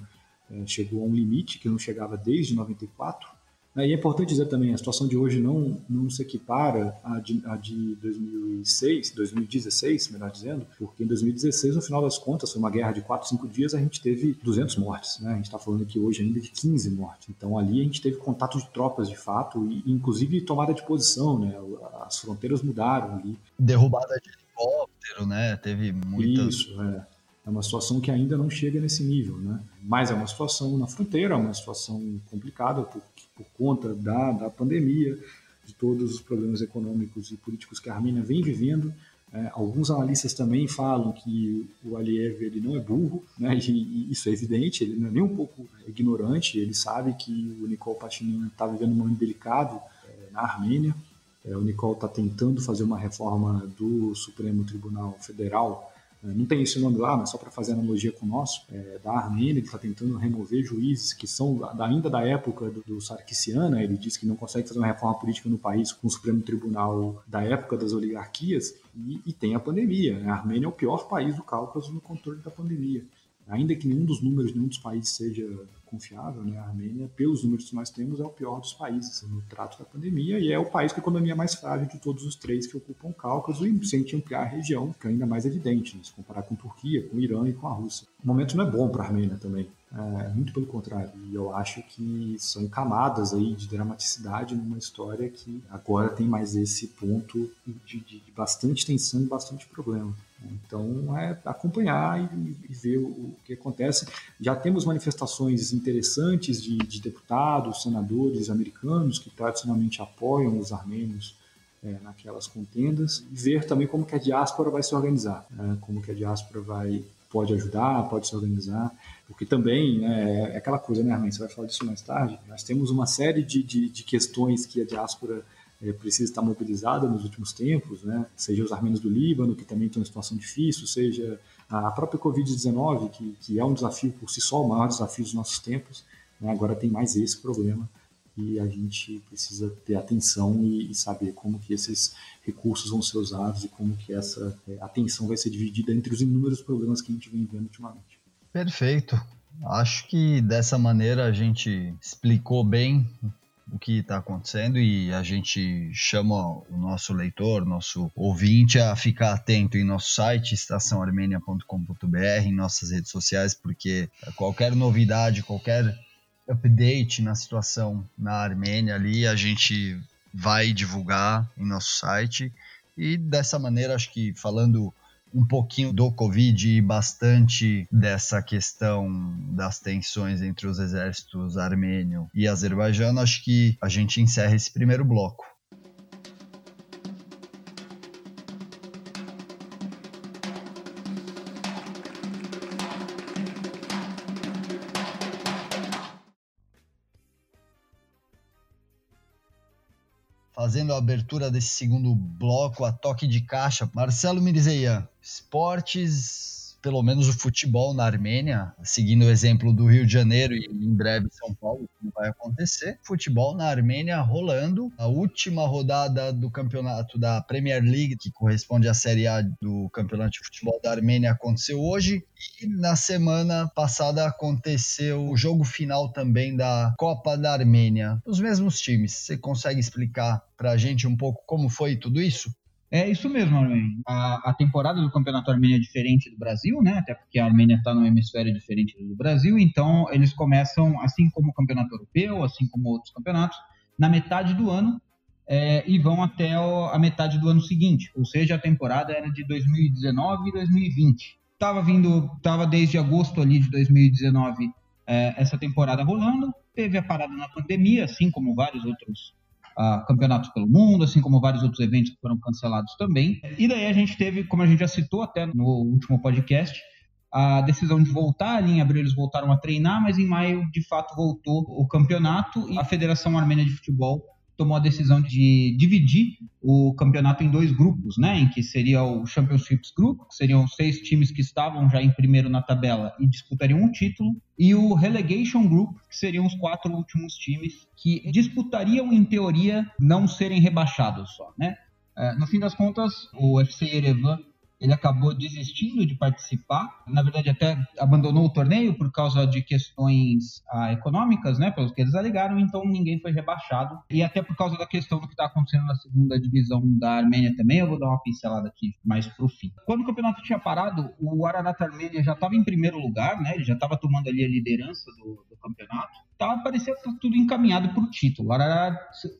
é, chegou a um limite que não chegava desde 94, e é importante dizer também, a situação de hoje não, não se equipara à de, à de 2006, 2016, melhor dizendo, porque em 2016, no final das contas, foi uma guerra de 4, 5 dias, a gente teve 200 mortes. Né? A gente está falando aqui hoje ainda de 15 mortes. Então ali a gente teve contato de tropas de fato, e inclusive tomada de posição, né? as fronteiras mudaram ali. Derrubada de helicóptero, né? Teve muitas... Isso, é. É uma situação que ainda não chega nesse nível, né? Mas é uma situação na fronteira, é uma situação complicada por, por conta da, da pandemia, de todos os problemas econômicos e políticos que a Armênia vem vivendo. É, alguns analistas também falam que o Aliyev ele não é burro, né? E, e isso é evidente. Ele não é nem um pouco ignorante. Ele sabe que o Nikol Pashinyan está vivendo um momento delicado é, na Armênia. É, o Nikol está tentando fazer uma reforma do Supremo Tribunal Federal não tem esse nome lá, mas só para fazer analogia com o nosso, é, da Armênia, que está tentando remover juízes que são da, ainda da época do, do Sarkisian, né? ele diz que não consegue fazer uma reforma política no país com o Supremo Tribunal da época das oligarquias, e, e tem a pandemia. Né? A Armênia é o pior país do Cáucaso no controle da pandemia. Ainda que nenhum dos números, nenhum dos países seja confiável, né? A Armênia, pelos números que nós temos, é o pior dos países no trato da pandemia e é o país com a economia mais frágil de todos os três que ocupam o Cáucaso e sente ampliar a região, que é ainda mais evidente, né? se comparar com Turquia, com Irã e com a Rússia. O momento não é bom para a Armênia também. É, muito pelo contrário. E eu acho que são camadas aí de dramaticidade numa história que agora tem mais esse ponto de, de, de bastante tensão e bastante problema. Então, é acompanhar e, e ver o, que acontece. Já temos manifestações interessantes de, de, deputados, senadores americanos que tradicionalmente apoiam os armênios é, naquelas contendas e ver também como que a diáspora vai se organizar, né? como que a diáspora vai pode ajudar, pode se organizar, porque também né, é aquela coisa, né, Armin, você vai falar disso mais tarde, nós temos uma série de, de, de questões que a diáspora precisa estar mobilizada nos últimos tempos, né? seja os armênios do Líbano, que também estão em situação difícil, seja a própria Covid-19, que, que é um desafio por si só, o maior desafio dos nossos tempos, né? agora tem mais esse problema e a gente precisa ter atenção e, e, saber como que esses recursos vão ser usados e como que essa é, atenção vai ser dividida entre os inúmeros problemas que a gente vem vendo ultimamente. Perfeito. Acho que dessa maneira a gente explicou bem o que está acontecendo e a gente chama o nosso leitor, nosso ouvinte a ficar atento em nosso site estaçãoarmênia.com.br, em nossas redes sociais, porque qualquer novidade, qualquer update na situação na Armênia ali, a gente vai divulgar em nosso site. E dessa maneira, acho que falando um pouquinho do Covid e bastante dessa questão das tensões entre os exércitos armênio e azerbaijano, acho que a gente encerra esse primeiro bloco. fazendo a abertura desse segundo bloco, a toque de caixa. Marcelo Mirzeian, esportes pelo menos o futebol na Armênia, seguindo o exemplo do Rio de Janeiro e em breve São Paulo, como vai acontecer. Futebol na Armênia rolando. A última rodada do campeonato da Premier League, que corresponde à Série A do Campeonato de Futebol da Armênia, aconteceu hoje. E na semana passada aconteceu o jogo final também da Copa da Armênia. Os mesmos times. Você consegue explicar para a gente um pouco como foi tudo isso? É isso mesmo, Armin. A, a, temporada do Campeonato Armênia é diferente do Brasil, né? Até porque a Armênia está num hemisfério diferente do Brasil, então eles começam, assim como o Campeonato Europeu, assim como outros campeonatos, na metade do ano é, e vão até o, a metade do ano seguinte. Ou seja, a temporada era de 2019 e 2020. Tava vindo, tava desde agosto ali de 2019 é, essa temporada rolando. Teve a parada na pandemia, assim como vários outros uh, campeonatos pelo mundo, assim como vários outros eventos que foram cancelados também. E daí a gente teve, como a gente já citou até no último podcast, a decisão de voltar ali em abril eles voltaram a treinar, mas em maio de fato voltou o campeonato e a Federação Armênia de Futebol tomou a decisão de dividir o campeonato em dois grupos, né, em que seria o Championships Group, que seriam seis times que estavam já em primeiro na tabela e disputariam um título, e o Relegation Group, que seriam os quatro últimos times que disputariam, em teoria, não serem rebaixados só, né. É, no fim das contas, o FC Erevan ele acabou desistindo de participar. Na verdade, até abandonou o torneio por causa de questões ah, econômicas, né? Pelos que eles alegaram, então ninguém foi rebaixado. E até por causa da questão do que está acontecendo na segunda divisão da Armênia também, eu vou dar uma pincelada aqui mais pro fim. Quando o campeonato tinha parado, o Ararat Armênia já estava em primeiro lugar, né? Ele já estava tomando ali a liderança do, do campeonato tá, parecia tá tudo encaminhado para o título.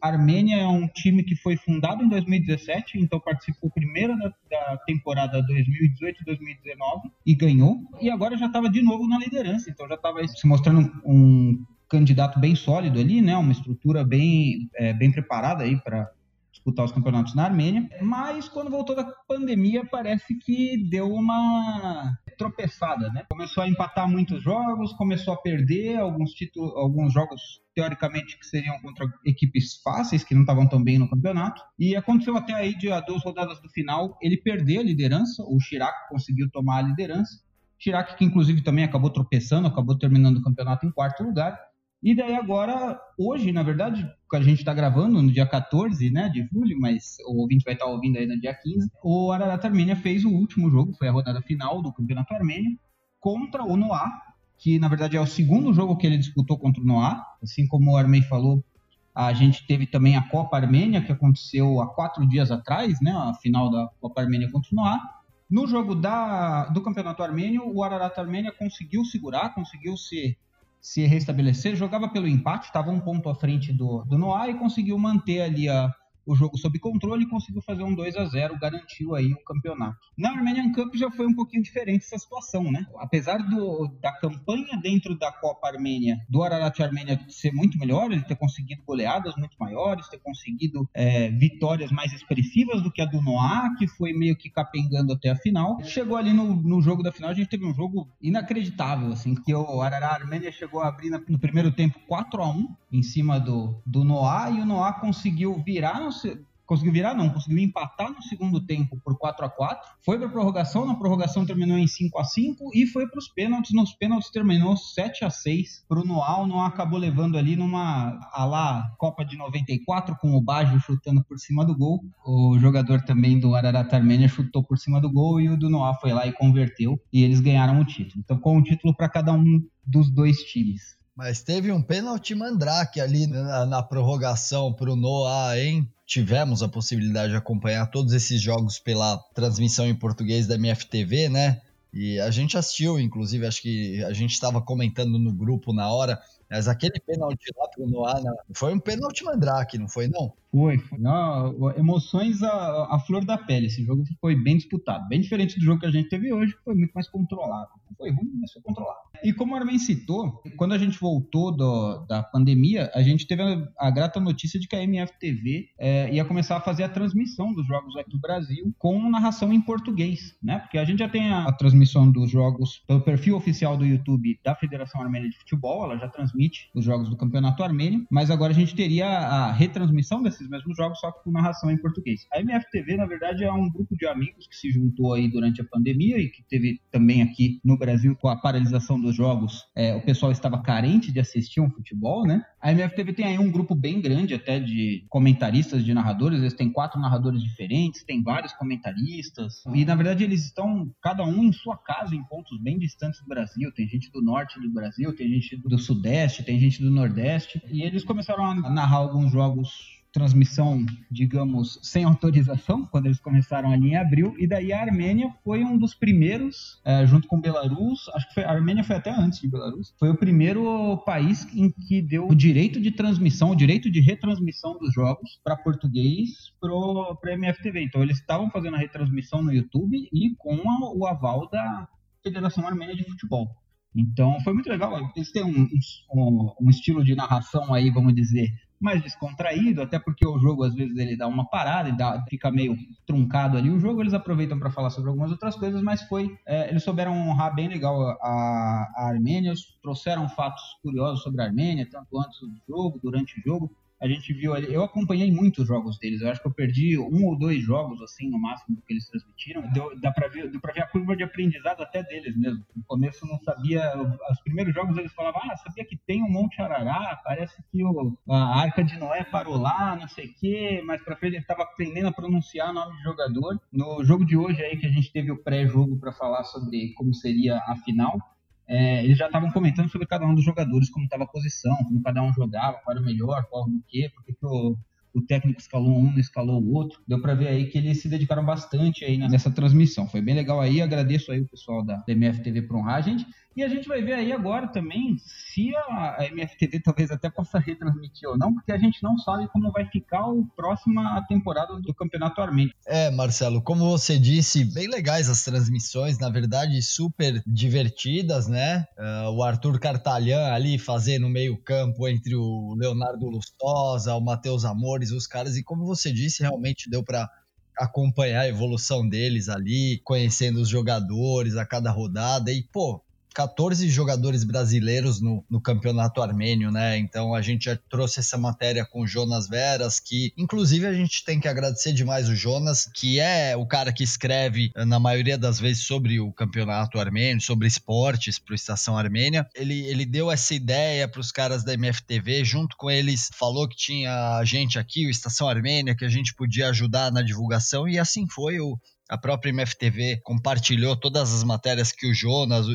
Armênia é um time que foi fundado em 2017, então participou primeiro da, da temporada 2018-2019 e ganhou. E agora já estava de novo na liderança, então já estava se mostrando um candidato bem sólido ali, né? Uma estrutura bem, é, bem preparada aí para disputar os campeonatos na Armênia. Mas quando voltou da pandemia, parece que deu uma tropeçada, né? Começou a empatar muitos jogos, começou a perder alguns títulos, alguns jogos teoricamente que seriam contra equipes fáceis que não estavam tão bem no campeonato. E aconteceu até aí de a duas rodadas do final ele perder a liderança, o Chirac conseguiu tomar a liderança. Chirac que inclusive também acabou tropeçando, acabou terminando o campeonato em quarto lugar. E daí agora, hoje, na verdade, a gente está gravando no dia 14 né, de julho, mas o ouvinte vai estar tá ouvindo aí no dia 15, o Ararat Armênia fez o último jogo, foi a rodada final do Campeonato Armênio, contra o Noah, que na verdade é o segundo jogo que ele disputou contra o Noah, assim como o Armei falou, a gente teve também a Copa Armênia, que aconteceu há quatro dias atrás, né, a final da Copa Armênia contra o Noah. No jogo da, do Campeonato Armênio, o Ararat Armênia conseguiu segurar, conseguiu se se restabelecer, jogava pelo empate, estava um ponto à frente do, do Noah e conseguiu manter ali a, o jogo sob controle e conseguiu fazer um 2 a 0 garantiu aí o campeonato. Na Armenian Cup já foi um pouquinho diferente essa situação, né? Apesar do, da campanha dentro da Copa Armênia, do Ararat Armênia ser muito melhor, ele ter conseguido goleadas muito maiores, ter conseguido é, vitórias mais expressivas do que a do Noah, que foi meio que capengando até a final. Chegou ali no, no jogo da final, a gente teve um jogo inacreditável, assim, que o Ararat Armênia chegou a abrir no primeiro tempo 4 a 1 em cima do, do Noah e o Noah conseguiu virar conseguiu virar, não, conseguiu empatar no segundo tempo por 4 a 4 foi para prorrogação, na prorrogação terminou em 5 a 5 e foi para os pênaltis, nos pênaltis terminou 7 a 6 para o Noah, o Noah acabou levando ali numa a lá Copa de 94 com o Baggio chutando por cima do gol, o jogador também do Ararat Armênia chutou por cima do gol e o do Noah foi lá e converteu e eles ganharam o título. Então com um título para cada um dos dois times. Mas teve um pênalti mandrake ali na, na prorrogação pro Noah, hein? Tivemos a possibilidade de acompanhar todos esses jogos pela transmissão em português da MFTV, né? E a gente assistiu, inclusive, acho que a gente estava comentando no grupo na hora. Mas aquele pênalti lá pro Noah foi um pênalti mandrake, não foi não? Foi, foi. Não, emoções à, à flor da pele. Esse jogo foi bem disputado. Bem diferente do jogo que a gente teve hoje, que foi muito mais controlado. Não foi ruim, mas foi controlado. E como o Armin citou, quando a gente voltou do, da pandemia, a gente teve a, a, grata notícia de que a MFTV é, ia começar a fazer a transmissão dos jogos aqui do Brasil com narração em português, né? Porque a gente já tem a, a transmissão dos jogos pelo perfil oficial do YouTube da Federação Armênia de Futebol, ela já transmite os jogos do Campeonato Armênio, mas agora a gente teria a retransmissão desses esses mesmos jogos, só que com narração em português. A MFTV, na verdade, é um grupo de amigos que se juntou aí durante a pandemia e que teve também aqui no Brasil com a paralisação dos jogos, é, o pessoal estava carente de assistir um futebol, né? A MFTV tem aí um grupo bem grande até de comentaristas, de narradores, eles têm quatro narradores diferentes, tem vários comentaristas, e na verdade eles estão cada um em sua casa, em pontos bem distantes do Brasil, tem gente do norte do Brasil, tem gente do sudeste, tem gente do nordeste, e eles começaram a narrar alguns jogos transmissão, digamos, sem autorização, quando eles começaram ali em abril, e daí a Armênia foi um dos primeiros, é, junto com Belarus, acho que foi, a Armênia foi até antes de Belarus, foi o primeiro país em que deu o direito de transmissão, o direito de retransmissão dos jogos para português para a MFTV. Então eles estavam fazendo a retransmissão no YouTube e com a, o aval da Federação Armênia de Futebol. Então foi muito legal. Eles têm um, um, um estilo de narração aí, vamos dizer, mais descontraído, até porque o jogo às vezes ele dá uma parada e dá, fica meio truncado ali o jogo, eles aproveitam para falar sobre algumas outras coisas, mas foi é, eles souberam honrar bem legal a, a Armênia, trouxeram fatos curiosos sobre a Armênia, tanto antes do jogo, durante o jogo, a gente viu ali, eu acompanhei muitos jogos deles, eu acho que eu perdi um ou dois jogos, assim, no máximo, que eles transmitiram. Deu, dá pra ver, deu pra ver a curva de aprendizado até deles mesmo. No começo não sabia, os primeiros jogos eles falavam, ah, sabia que tem um Monte Arará, parece que o, a Arca de Noé parou lá, não sei o quê, mas pra frente ele tava aprendendo a pronunciar o nome de jogador. No jogo de hoje aí, que a gente teve o pré-jogo para falar sobre como seria a final, é, eles já estavam comentando sobre cada um dos jogadores, como estava a posição, como cada um jogava, qual era o melhor, qual no quê, porque que o, o técnico escalou um, não escalou o outro. Deu para ver aí que eles se dedicaram bastante aí nessa transmissão. Foi bem legal aí, agradeço aí o pessoal da, da MFTV por honrar a gente. E a gente vai ver aí agora também se a MFTV talvez até possa retransmitir ou não, porque a gente não sabe como vai ficar a próxima temporada do Campeonato Armênio. É, Marcelo, como você disse, bem legais as transmissões, na verdade super divertidas, né? Uh, o Arthur Cartalhã ali fazendo meio campo entre o Leonardo Lustosa, o Matheus Amores, os caras, e como você disse, realmente deu para acompanhar a evolução deles ali, conhecendo os jogadores a cada rodada e, pô, 14 jogadores brasileiros no, no, campeonato armênio, né? Então a gente já trouxe essa matéria com o Jonas Veras, que inclusive a gente tem que agradecer demais o Jonas, que é o cara que escreve na maioria das vezes sobre o campeonato armênio, sobre esportes para o Estação Armênia. Ele, ele deu essa ideia para os caras da MFTV, junto com eles falou que tinha gente aqui, o Estação Armênia, que a gente podia ajudar na divulgação e assim foi o a própria MFTV compartilhou todas as matérias que o Jonas,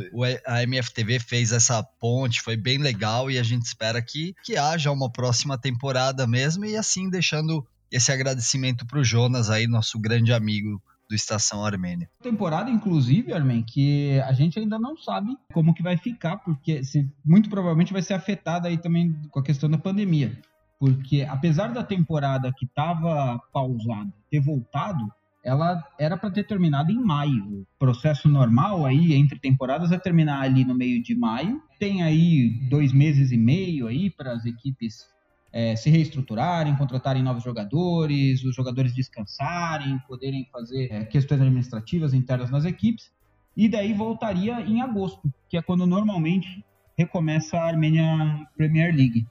a MFTV fez essa ponte, foi bem legal e a gente espera que, que haja uma próxima temporada mesmo e assim deixando esse agradecimento para o Jonas aí, nosso grande amigo do Estação Armênia. Temporada, inclusive, Armin, que a gente ainda não sabe como que vai ficar, porque se, muito provavelmente vai ser afetada aí também com a questão da pandemia. Porque apesar da temporada que estava pausada ter voltado, ela era para ter terminado em maio. O processo normal aí entre temporadas é terminar ali no meio de maio. Tem aí dois meses e meio aí para as equipes é, se reestruturarem, contratarem novos jogadores, os jogadores descansarem, poderem fazer é, questões administrativas internas nas equipes. E daí voltaria em agosto, que é quando normalmente recomeça a Armênia Premier League.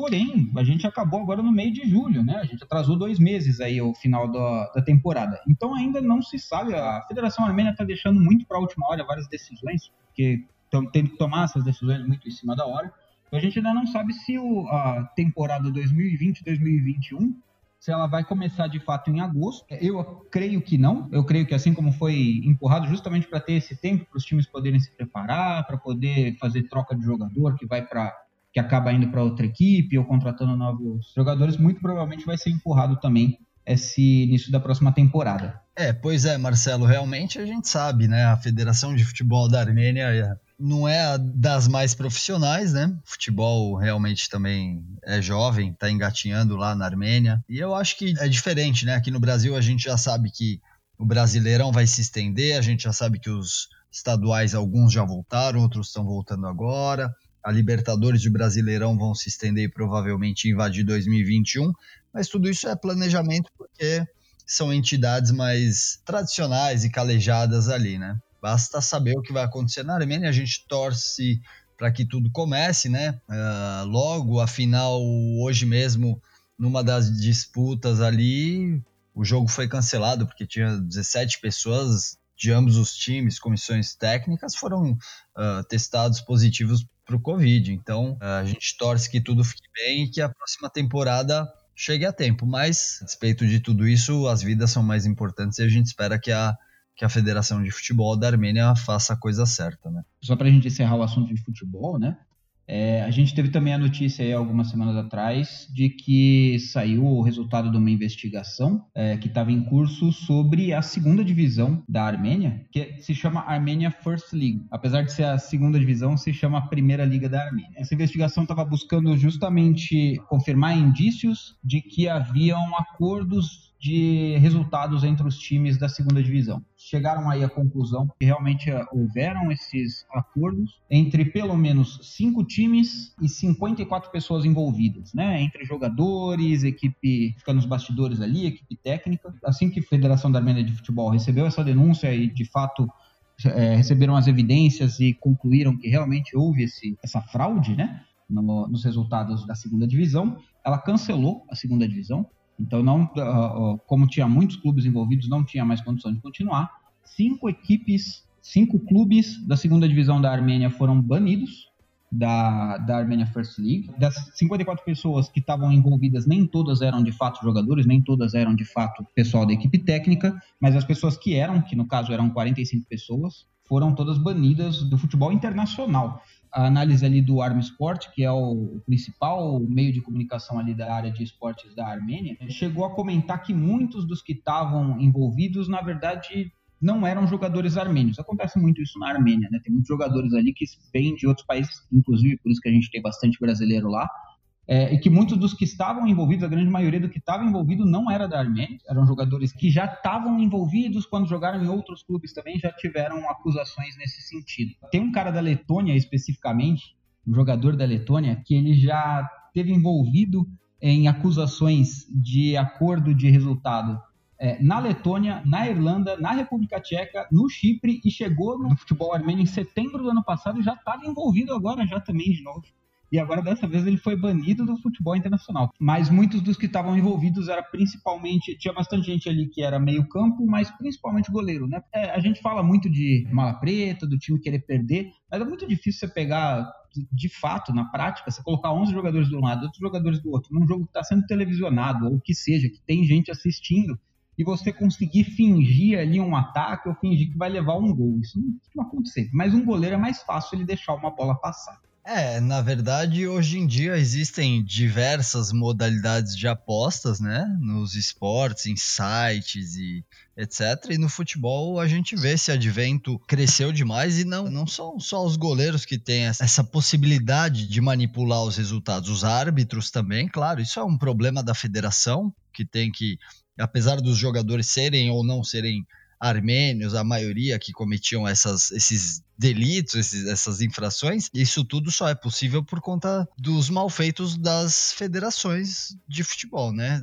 Porém, a gente acabou agora no meio de julho, né? A gente atrasou dois meses aí o final da, da temporada. Então ainda não se sabe. A Federação Armênia está deixando muito para a última hora várias decisões, porque estão tendo que tomar essas decisões muito em cima da hora. Então a gente ainda não sabe se o, a temporada 2020-2021 se ela vai começar de fato em agosto. Eu creio que não. Eu creio que assim como foi empurrado justamente para ter esse tempo para os times poderem se preparar, para poder fazer troca de jogador que vai para que acaba indo para outra equipe ou contratando novos jogadores, muito provavelmente vai ser empurrado também esse início da próxima temporada. É, pois é, Marcelo, realmente a gente sabe, né? A Federação de Futebol da Armênia não é das mais profissionais, né? O futebol realmente também é jovem, tá engatinhando lá na Armênia. E eu acho que é diferente, né? Aqui no Brasil a gente já sabe que o Brasileirão vai se estender, a gente já sabe que os estaduais, alguns já voltaram, outros estão voltando agora. A Libertadores e o Brasileirão vão se estender e provavelmente invadir 2021, mas tudo isso é planejamento porque são entidades mais tradicionais e calejadas ali, né? Basta saber o que vai acontecer na Armênia, a gente torce para que tudo comece, né? Uh, logo, afinal, hoje mesmo, numa das disputas ali, o jogo foi cancelado porque tinha 17 pessoas de ambos os times, comissões técnicas, foram uh, testados positivos para o Covid. Então, a gente torce que tudo fique bem e que a próxima temporada chegue a tempo. Mas, a despeito de tudo isso, as vidas são mais importantes e a gente espera que a, que a Federação de Futebol da Armênia faça a coisa certa. Né? Só para a gente encerrar o assunto de futebol, né? É, a gente teve também a notícia aí algumas semanas atrás de que saiu o resultado de uma investigação é, que estava em curso sobre a segunda divisão da Armênia, que se chama Armenia First League. Apesar de ser a segunda divisão, se chama a Primeira Liga da Armênia. Essa investigação estava buscando justamente confirmar indícios de que haviam acordos de resultados entre os times da segunda divisão. Chegaram aí à conclusão que realmente eh, houveram esses acordos entre pelo menos cinco times e 54 pessoas envolvidas, né? Entre jogadores, equipe fica nos bastidores ali, equipe técnica. Assim que a Federação da Armênia de Futebol recebeu essa denúncia e de fato é, receberam as evidências e concluíram que realmente houve esse, essa fraude, né? No, nos resultados da segunda divisão, ela cancelou a segunda divisão então, não, como tinha muitos clubes envolvidos, não tinha mais condição de continuar. Cinco equipes, cinco clubes da segunda divisão da Armênia foram banidos da, da Armenia First League. Das 54 pessoas que estavam envolvidas, nem todas eram de fato jogadores, nem todas eram de fato pessoal da equipe técnica, mas as pessoas que eram, que no caso eram 45 pessoas, foram todas banidas do futebol internacional a análise ali do Arm Sport, que é o principal meio de comunicação ali da área de esportes da Armênia, chegou a comentar que muitos dos que estavam envolvidos, na verdade, não eram jogadores armênios. Acontece muito isso na Armênia, né? Tem muitos jogadores ali que vêm de outros países, inclusive por isso que a gente tem bastante brasileiro lá, é, e que muitos dos que estavam envolvidos, a grande maioria do que estava envolvido não era da Armênia, eram jogadores que já estavam envolvidos quando jogaram em outros clubes também, já tiveram acusações nesse sentido. Tem um cara da Letônia especificamente, um jogador da Letônia, que ele já teve envolvido em acusações de acordo de resultado é, na Letônia, na Irlanda, na República Tcheca, no Chipre e chegou no futebol armênio em setembro do ano passado e já estava envolvido agora já também de novo e agora dessa vez ele foi banido do futebol internacional. Mas muitos dos que estavam envolvidos era principalmente tinha bastante gente ali que era meio campo, mas principalmente goleiro, né? É, a gente fala muito de mala preta, do time querer perder, mas é muito difícil você pegar de fato, na prática, você colocar 11 jogadores de um lado, outros jogadores do outro, num jogo que está sendo televisionado ou que seja, que tem gente assistindo, e você conseguir fingir ali um ataque ou fingir que vai levar um gol. Isso não costuma acontecer. Mas um goleiro é mais fácil ele deixar uma bola passar. É, na verdade, hoje em dia existem diversas modalidades de apostas, né? Nos esportes, em sites e etc. E no futebol a gente vê esse advento cresceu demais e não, não são só os goleiros que têm essa possibilidade de manipular os resultados, os árbitros também, claro, isso é um problema da federação que tem que, apesar dos jogadores serem ou não serem armênios, a maioria que cometiam essas, esses delitos, esses, essas infrações, isso tudo só é possível por conta dos malfeitos das federações de futebol, né?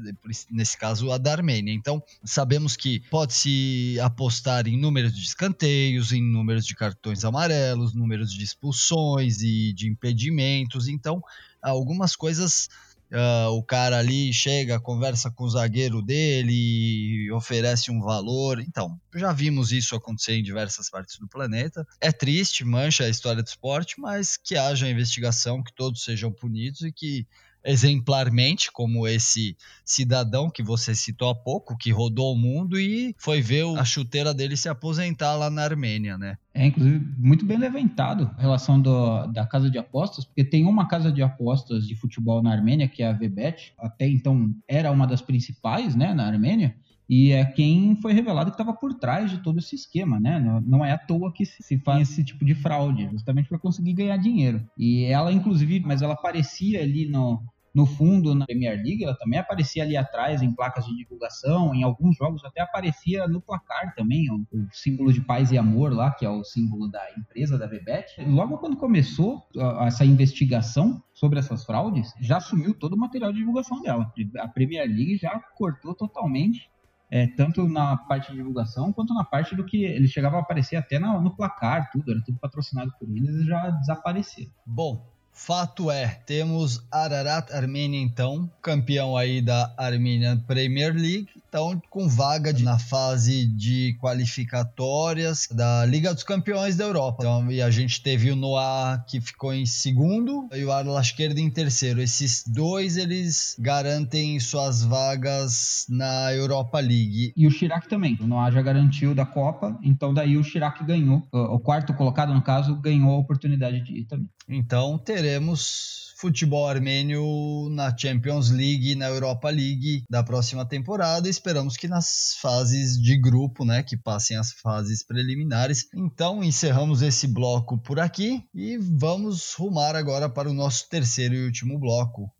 Nesse caso, a da Armênia. Então, sabemos que pode-se apostar em números de escanteios, em números de cartões amarelos, números de expulsões e de impedimentos. Então, algumas coisas Uh, o cara ali chega, conversa com o zagueiro dele, oferece um valor. Então, já vimos isso acontecer em diversas partes do planeta. É triste, mancha a história do esporte, mas que haja investigação, que todos sejam punidos e que exemplarmente, como esse cidadão que você citou há pouco, que rodou o mundo e foi ver a chuteira dele se aposentar lá na Armênia, né? É, inclusive, muito bem levantado a relação do, da casa de apostas, porque tem uma casa de apostas de futebol na Armênia, que é a VBET, até então era uma das principais, né, na Armênia, e é quem foi revelado que estava por trás de todo esse esquema, né? Não é à toa que se faz esse tipo de fraude, justamente para conseguir ganhar dinheiro. E ela, inclusive, mas ela aparecia ali no, no fundo na Premier League, ela também aparecia ali atrás em placas de divulgação, em alguns jogos até aparecia no placar também, o, o símbolo de paz e amor lá, que é o símbolo da empresa da Bebet. Logo quando começou essa investigação sobre essas fraudes, já sumiu todo o material de divulgação dela. A Premier League já cortou totalmente é, tanto na parte de divulgação quanto na parte do que ele chegava a aparecer até no placar, tudo, era tudo patrocinado por eles e já desapareceu. Bom, Fato é, temos Ararat Armênia então, campeão aí da Armenian Premier League, então com vaga de, na fase de qualificatórias da Liga dos Campeões da Europa. Então, e a gente teve o Noah que ficou em segundo e o Arlasquerda em terceiro. Esses dois eles garantem suas vagas na Europa League. E o Chirac também. O Noah já garantiu da Copa, então daí o Chirac ganhou. O quarto colocado no caso ganhou a oportunidade de ir também. Então teremos futebol armênio na Champions League, na Europa League da próxima temporada. Esperamos que nas fases de grupo, né, que passem as fases preliminares. Então encerramos esse bloco por aqui e vamos rumar agora para o nosso terceiro e último bloco.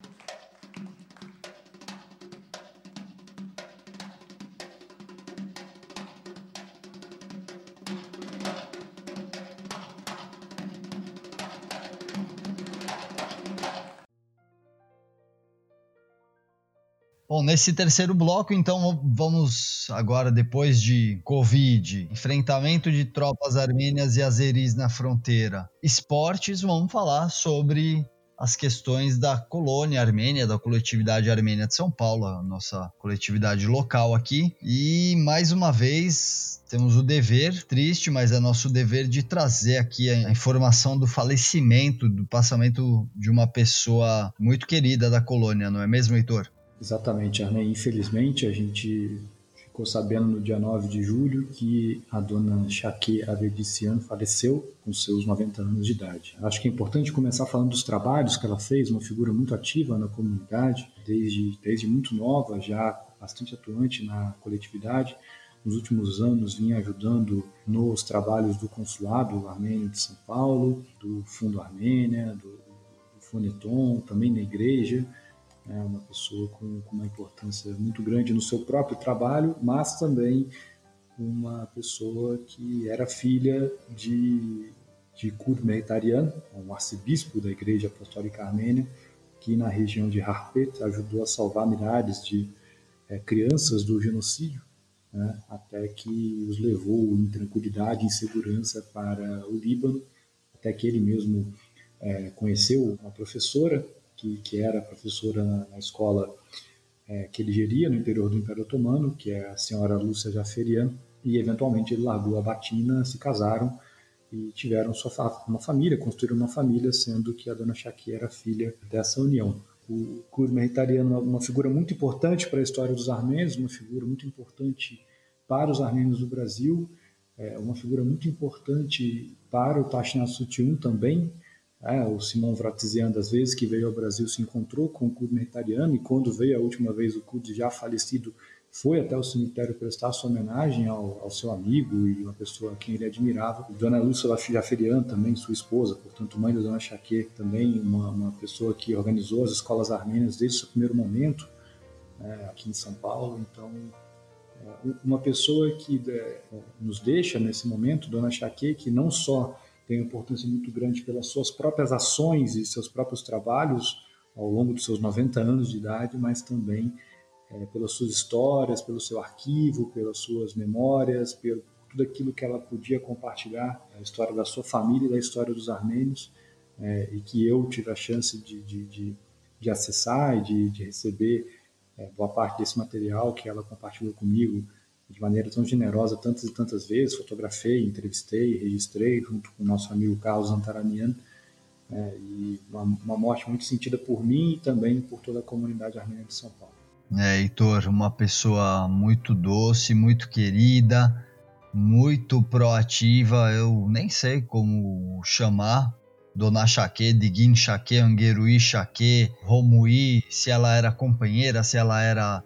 Bom, nesse terceiro bloco, então, vamos agora, depois de Covid, enfrentamento de tropas armênias e azeris na fronteira, esportes, vamos falar sobre as questões da colônia armênia, da coletividade armênia de São Paulo, a nossa coletividade local aqui. E mais uma vez temos o dever, triste, mas é nosso dever de trazer aqui a informação do falecimento, do passamento de uma pessoa muito querida da colônia, não é mesmo, Heitor? Exatamente, Arnei. Infelizmente, a gente ficou sabendo no dia 9 de julho que a dona Chaque Avedician faleceu com seus 90 anos de idade. Acho que é importante começar falando dos trabalhos que ela fez, uma figura muito ativa na comunidade, desde, desde muito nova, já bastante atuante na coletividade. Nos últimos anos vinha ajudando nos trabalhos do Consulado Armênio de São Paulo, do Fundo Armênia, do, do Foneton, também na igreja é uma pessoa com, com, uma importância muito grande no seu próprio trabalho, mas também uma pessoa que era filha de, de Kud Meitarian, um arcebispo da Igreja Apostólica Armênia, que na região de Harpet ajudou a salvar milhares de é, crianças do genocídio, né, até que os levou em tranquilidade, em segurança para o Líbano, até que ele mesmo é, conheceu uma professora que, que era professora na, na escola é, que ele geria no interior do Império Otomano, que é a senhora Lúcia Jaferian, e eventualmente ele largou a batina, se casaram e tiveram sua, uma família, construíram uma família, sendo que a dona Shaki era filha dessa união. O Kur Meritariano é uma figura muito importante para a história dos armênios, uma figura muito importante para os armênios do Brasil, é uma figura muito importante para o Sutyun também, é, o Simon Vratizian, das vezes que veio ao Brasil, se encontrou com o Kud Meritariano e quando veio a última vez o Kud já falecido, foi até o cemitério prestar sua homenagem ao, ao seu amigo e uma pessoa a quem ele admirava. Dona Lúcia Jaferian, também sua esposa, portanto mãe da Dona Chaque, também uma, uma, pessoa que organizou as escolas armênias desde o seu primeiro momento né, aqui em São Paulo. Então, é, uma pessoa que é, nos deixa nesse momento, Dona Chaque, que não só tem importância muito grande pelas suas próprias ações e seus próprios trabalhos ao longo dos seus 90 anos de idade, mas também é, pelas suas histórias, pelo seu arquivo, pelas suas memórias, pelo tudo aquilo que ela podia compartilhar, a história da sua família e da história dos armênios, é, e que eu tive a chance de, de, de, de acessar e de, de receber é, boa parte desse material que ela compartilhou comigo de maneira tão generosa tantas e tantas vezes. Fotografei, entrevistei, registrei junto com o nosso amigo Carlos Antaranian. É, e uma, uma, morte muito sentida por mim e também por toda a comunidade armênia de São Paulo. É, Heitor, uma pessoa muito doce, muito querida, muito proativa. Eu nem sei como chamar. Dona Chaque, Diguin Chaque, Angueruí Chaque, Romui, se ela era companheira, se ela era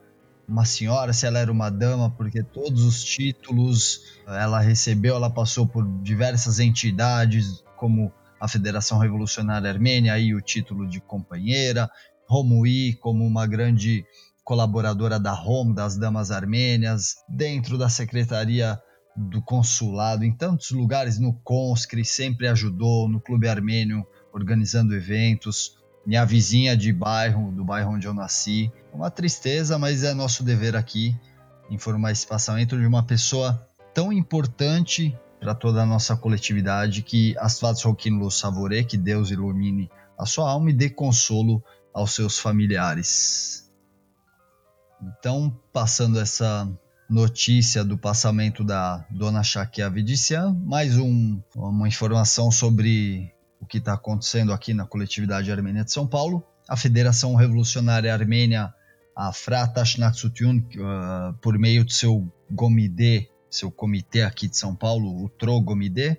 uma senhora, se ela era uma dama, porque todos os títulos ela recebeu, ela passou por diversas entidades, como a Federação Revolucionária Armênia, aí o título de companheira, Romui como uma grande colaboradora da ROM, das Damas Armênias, dentro da Secretaria do Consulado, em tantos lugares, no Conscri, sempre ajudou, no Clube Armênio, organizando eventos minha vizinha de bairro, do bairro onde eu nasci. Uma tristeza, mas é nosso dever aqui informar esse passamento de uma pessoa tão importante para toda a nossa coletividade que Asfat Rokin Lo Savore, que Deus ilumine a sua alma e dê consolo aos seus familiares. Então, passando essa notícia do passamento da dona Shakia Vidician, mais um, uma informação sobre o que está acontecendo aqui na coletividade armênia de São Paulo. A Federação Revolucionária Armênia, a Fratash uh, por meio do seu Gomide, seu comitê aqui de São Paulo, o Tro Gomide,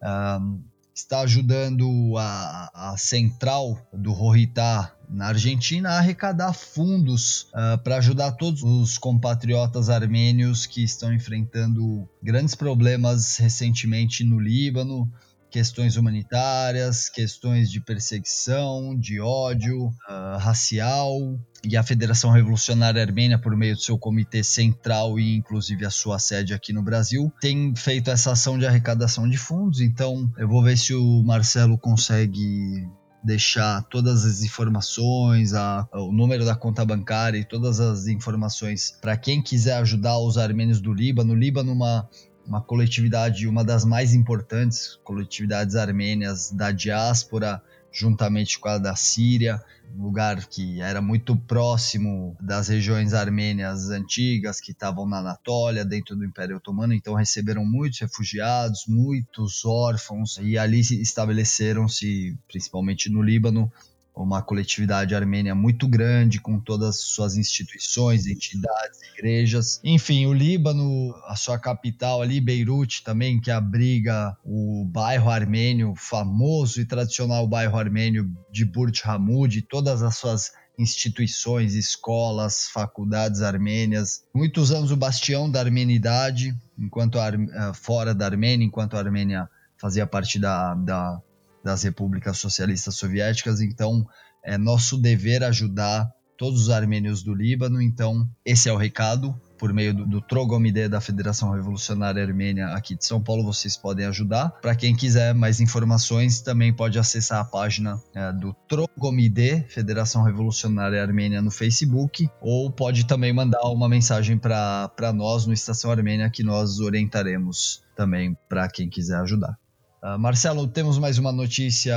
uh, está ajudando a, a, central do Rorritá na Argentina a arrecadar fundos uh, para ajudar todos os compatriotas armênios que estão enfrentando grandes problemas recentemente no Líbano, questões humanitárias, questões de perseguição, de ódio uh, racial. E a Federação Revolucionária Armênia, por meio do seu comitê central e inclusive a sua sede aqui no Brasil, tem feito essa ação de arrecadação de fundos. Então, eu vou ver se o Marcelo consegue deixar todas as informações, a, o número da conta bancária e todas as informações para quem quiser ajudar os armênios do Líbano. O Líbano, uma uma coletividade, uma das mais importantes coletividades armênias da diáspora, juntamente com a da Síria, um lugar que era muito próximo das regiões armênias antigas que estavam na Anatólia, dentro do Império Otomano, então receberam muitos refugiados, muitos órfãos, e ali estabeleceram-se, principalmente no Líbano, uma coletividade armênia muito grande, com todas as suas instituições, entidades, igrejas. Enfim, o Líbano, a sua capital ali, Beirute também, que abriga o bairro armênio, famoso e tradicional bairro armênio de Burj Hamud, todas as suas instituições, escolas, faculdades armênias. Muitos anos o bastião da armenidade, enquanto a, eh, fora da Armênia, enquanto a Armênia fazia parte da, da das repúblicas socialistas soviéticas, então é nosso dever ajudar todos os armênios do Líbano. Então, esse é o recado. Por meio do, do Trogomide da Federação Revolucionária Armênia aqui de São Paulo, vocês podem ajudar. Para quem quiser mais informações, também pode acessar a página é, do Trogomide, Federação Revolucionária Armênia, no Facebook, ou pode também mandar uma mensagem para nós no Estação Armênia que nós orientaremos também para quem quiser ajudar. Uh, Marcelo, temos mais uma notícia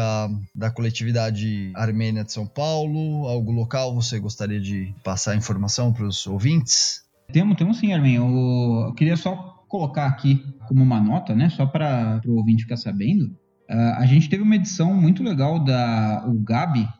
da coletividade armênia de São Paulo. Algo local você gostaria de passar a informação para os ouvintes? Temos, temos sim, Armin. Eu, queria só colocar aqui como uma nota, né? Só para o ouvinte ficar sabendo. Uh, a gente teve uma edição muito legal da o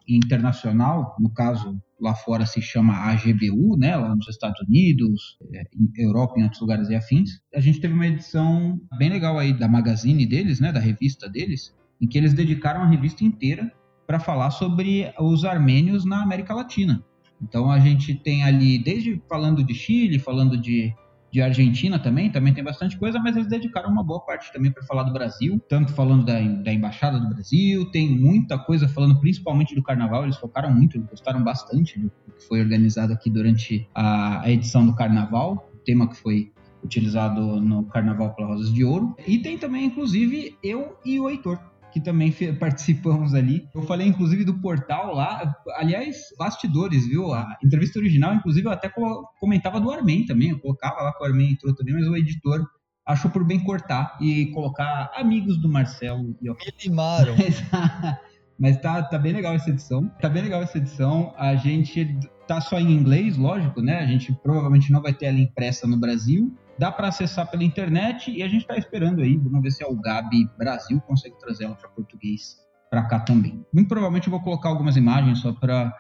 Internacional, no caso lá fora se chama AGBU, né, lá nos Estados Unidos, é, em Europa, em outros lugares e afins. A gente teve uma edição bem legal aí da magazine deles, né, da revista deles, em que eles dedicaram a revista inteira para falar sobre os armênios na América Latina. Então a gente tem ali, desde falando de Chile, falando de de Argentina também, também tem bastante coisa, mas eles dedicaram uma boa parte também para falar do Brasil, tanto falando da, da Embaixada do Brasil, tem muita coisa falando principalmente do Carnaval, eles focaram muito, gostaram bastante do que foi organizado aqui durante a, a edição do Carnaval, o tema que foi utilizado no Carnaval pela Rosas de Ouro. E tem também, inclusive, eu e o Heitor, que também participamos ali. Eu falei, inclusive, do portal lá. Aliás, bastidores, viu? A entrevista original, inclusive, eu até comentava do Armin também. Eu colocava lá que o Armin entrou também, mas o editor achou por bem cortar e colocar amigos do Marcelo. E, Me limaram. Mas tá, tá bem legal essa edição. Tá bem legal essa edição. A gente tá só em inglês, lógico, né? A gente provavelmente não vai ter ela impressa no Brasil. Dá para acessar pela internet e a gente está esperando aí. Vamos ver se a Gabi Brasil consegue trazer ela para português para cá também. Muito provavelmente eu vou colocar algumas imagens só para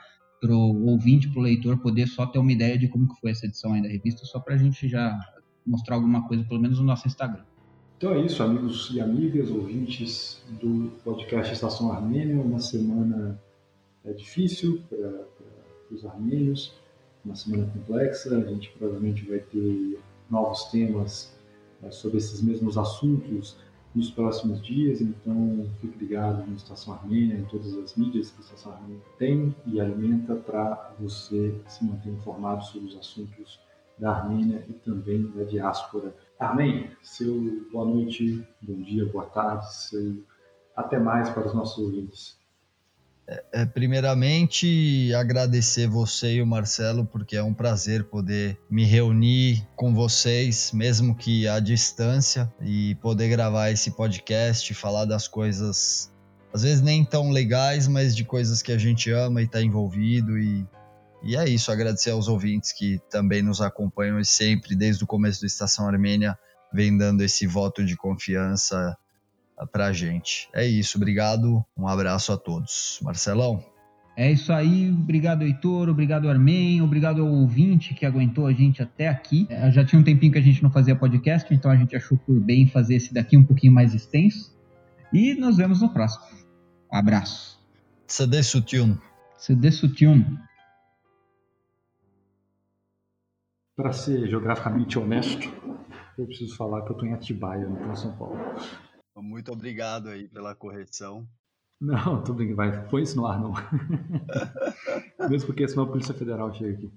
o ouvinte, para o leitor poder só ter uma ideia de como que foi essa edição aí da revista, só para a gente já mostrar alguma coisa, pelo menos no nosso Instagram. Então é isso, amigos e amigas, ouvintes do podcast Estação Armênia. Uma semana é difícil para os armênios. uma semana complexa, a gente provavelmente vai ter novos temas é, sobre esses mesmos assuntos nos próximos dias, então fique ligado no Estação Armênia, em todas as mídias que a Estação Armênia tem e alimenta para você se manter informado sobre os assuntos da Armênia e também da diáspora. Amém. Seu boa noite, bom dia, boa tarde, seu até mais para os nossos ouvintes. É, primeiramente, agradecer você e o Marcelo, porque é um prazer poder me reunir com vocês, mesmo que à distância, e poder gravar esse podcast, falar das coisas, às vezes nem tão legais, mas de coisas que a gente ama e está envolvido. E, e é isso, agradecer aos ouvintes que também nos acompanham e sempre, desde o começo do Estação Armênia, vem dando esse voto de confiança pra gente. É isso, obrigado, um abraço a todos. Marcelão? É isso aí, obrigado Heitor, obrigado Armen, obrigado ao ouvinte que aguentou a gente até aqui. É, já tinha um tempinho que a gente não fazia podcast, então a gente achou por bem fazer esse daqui um pouquinho mais extenso. E nos vemos no próximo. Abraço. Sade Sutyun. Sade Sutyun. Para ser geograficamente honesto, eu preciso falar que eu estou em Atibaia, não estou em São Paulo. Muito obrigado aí pela correção. Não, tô brincando, vai. Põe isso no ar, não. Mesmo porque senão a Polícia Federal chega aqui.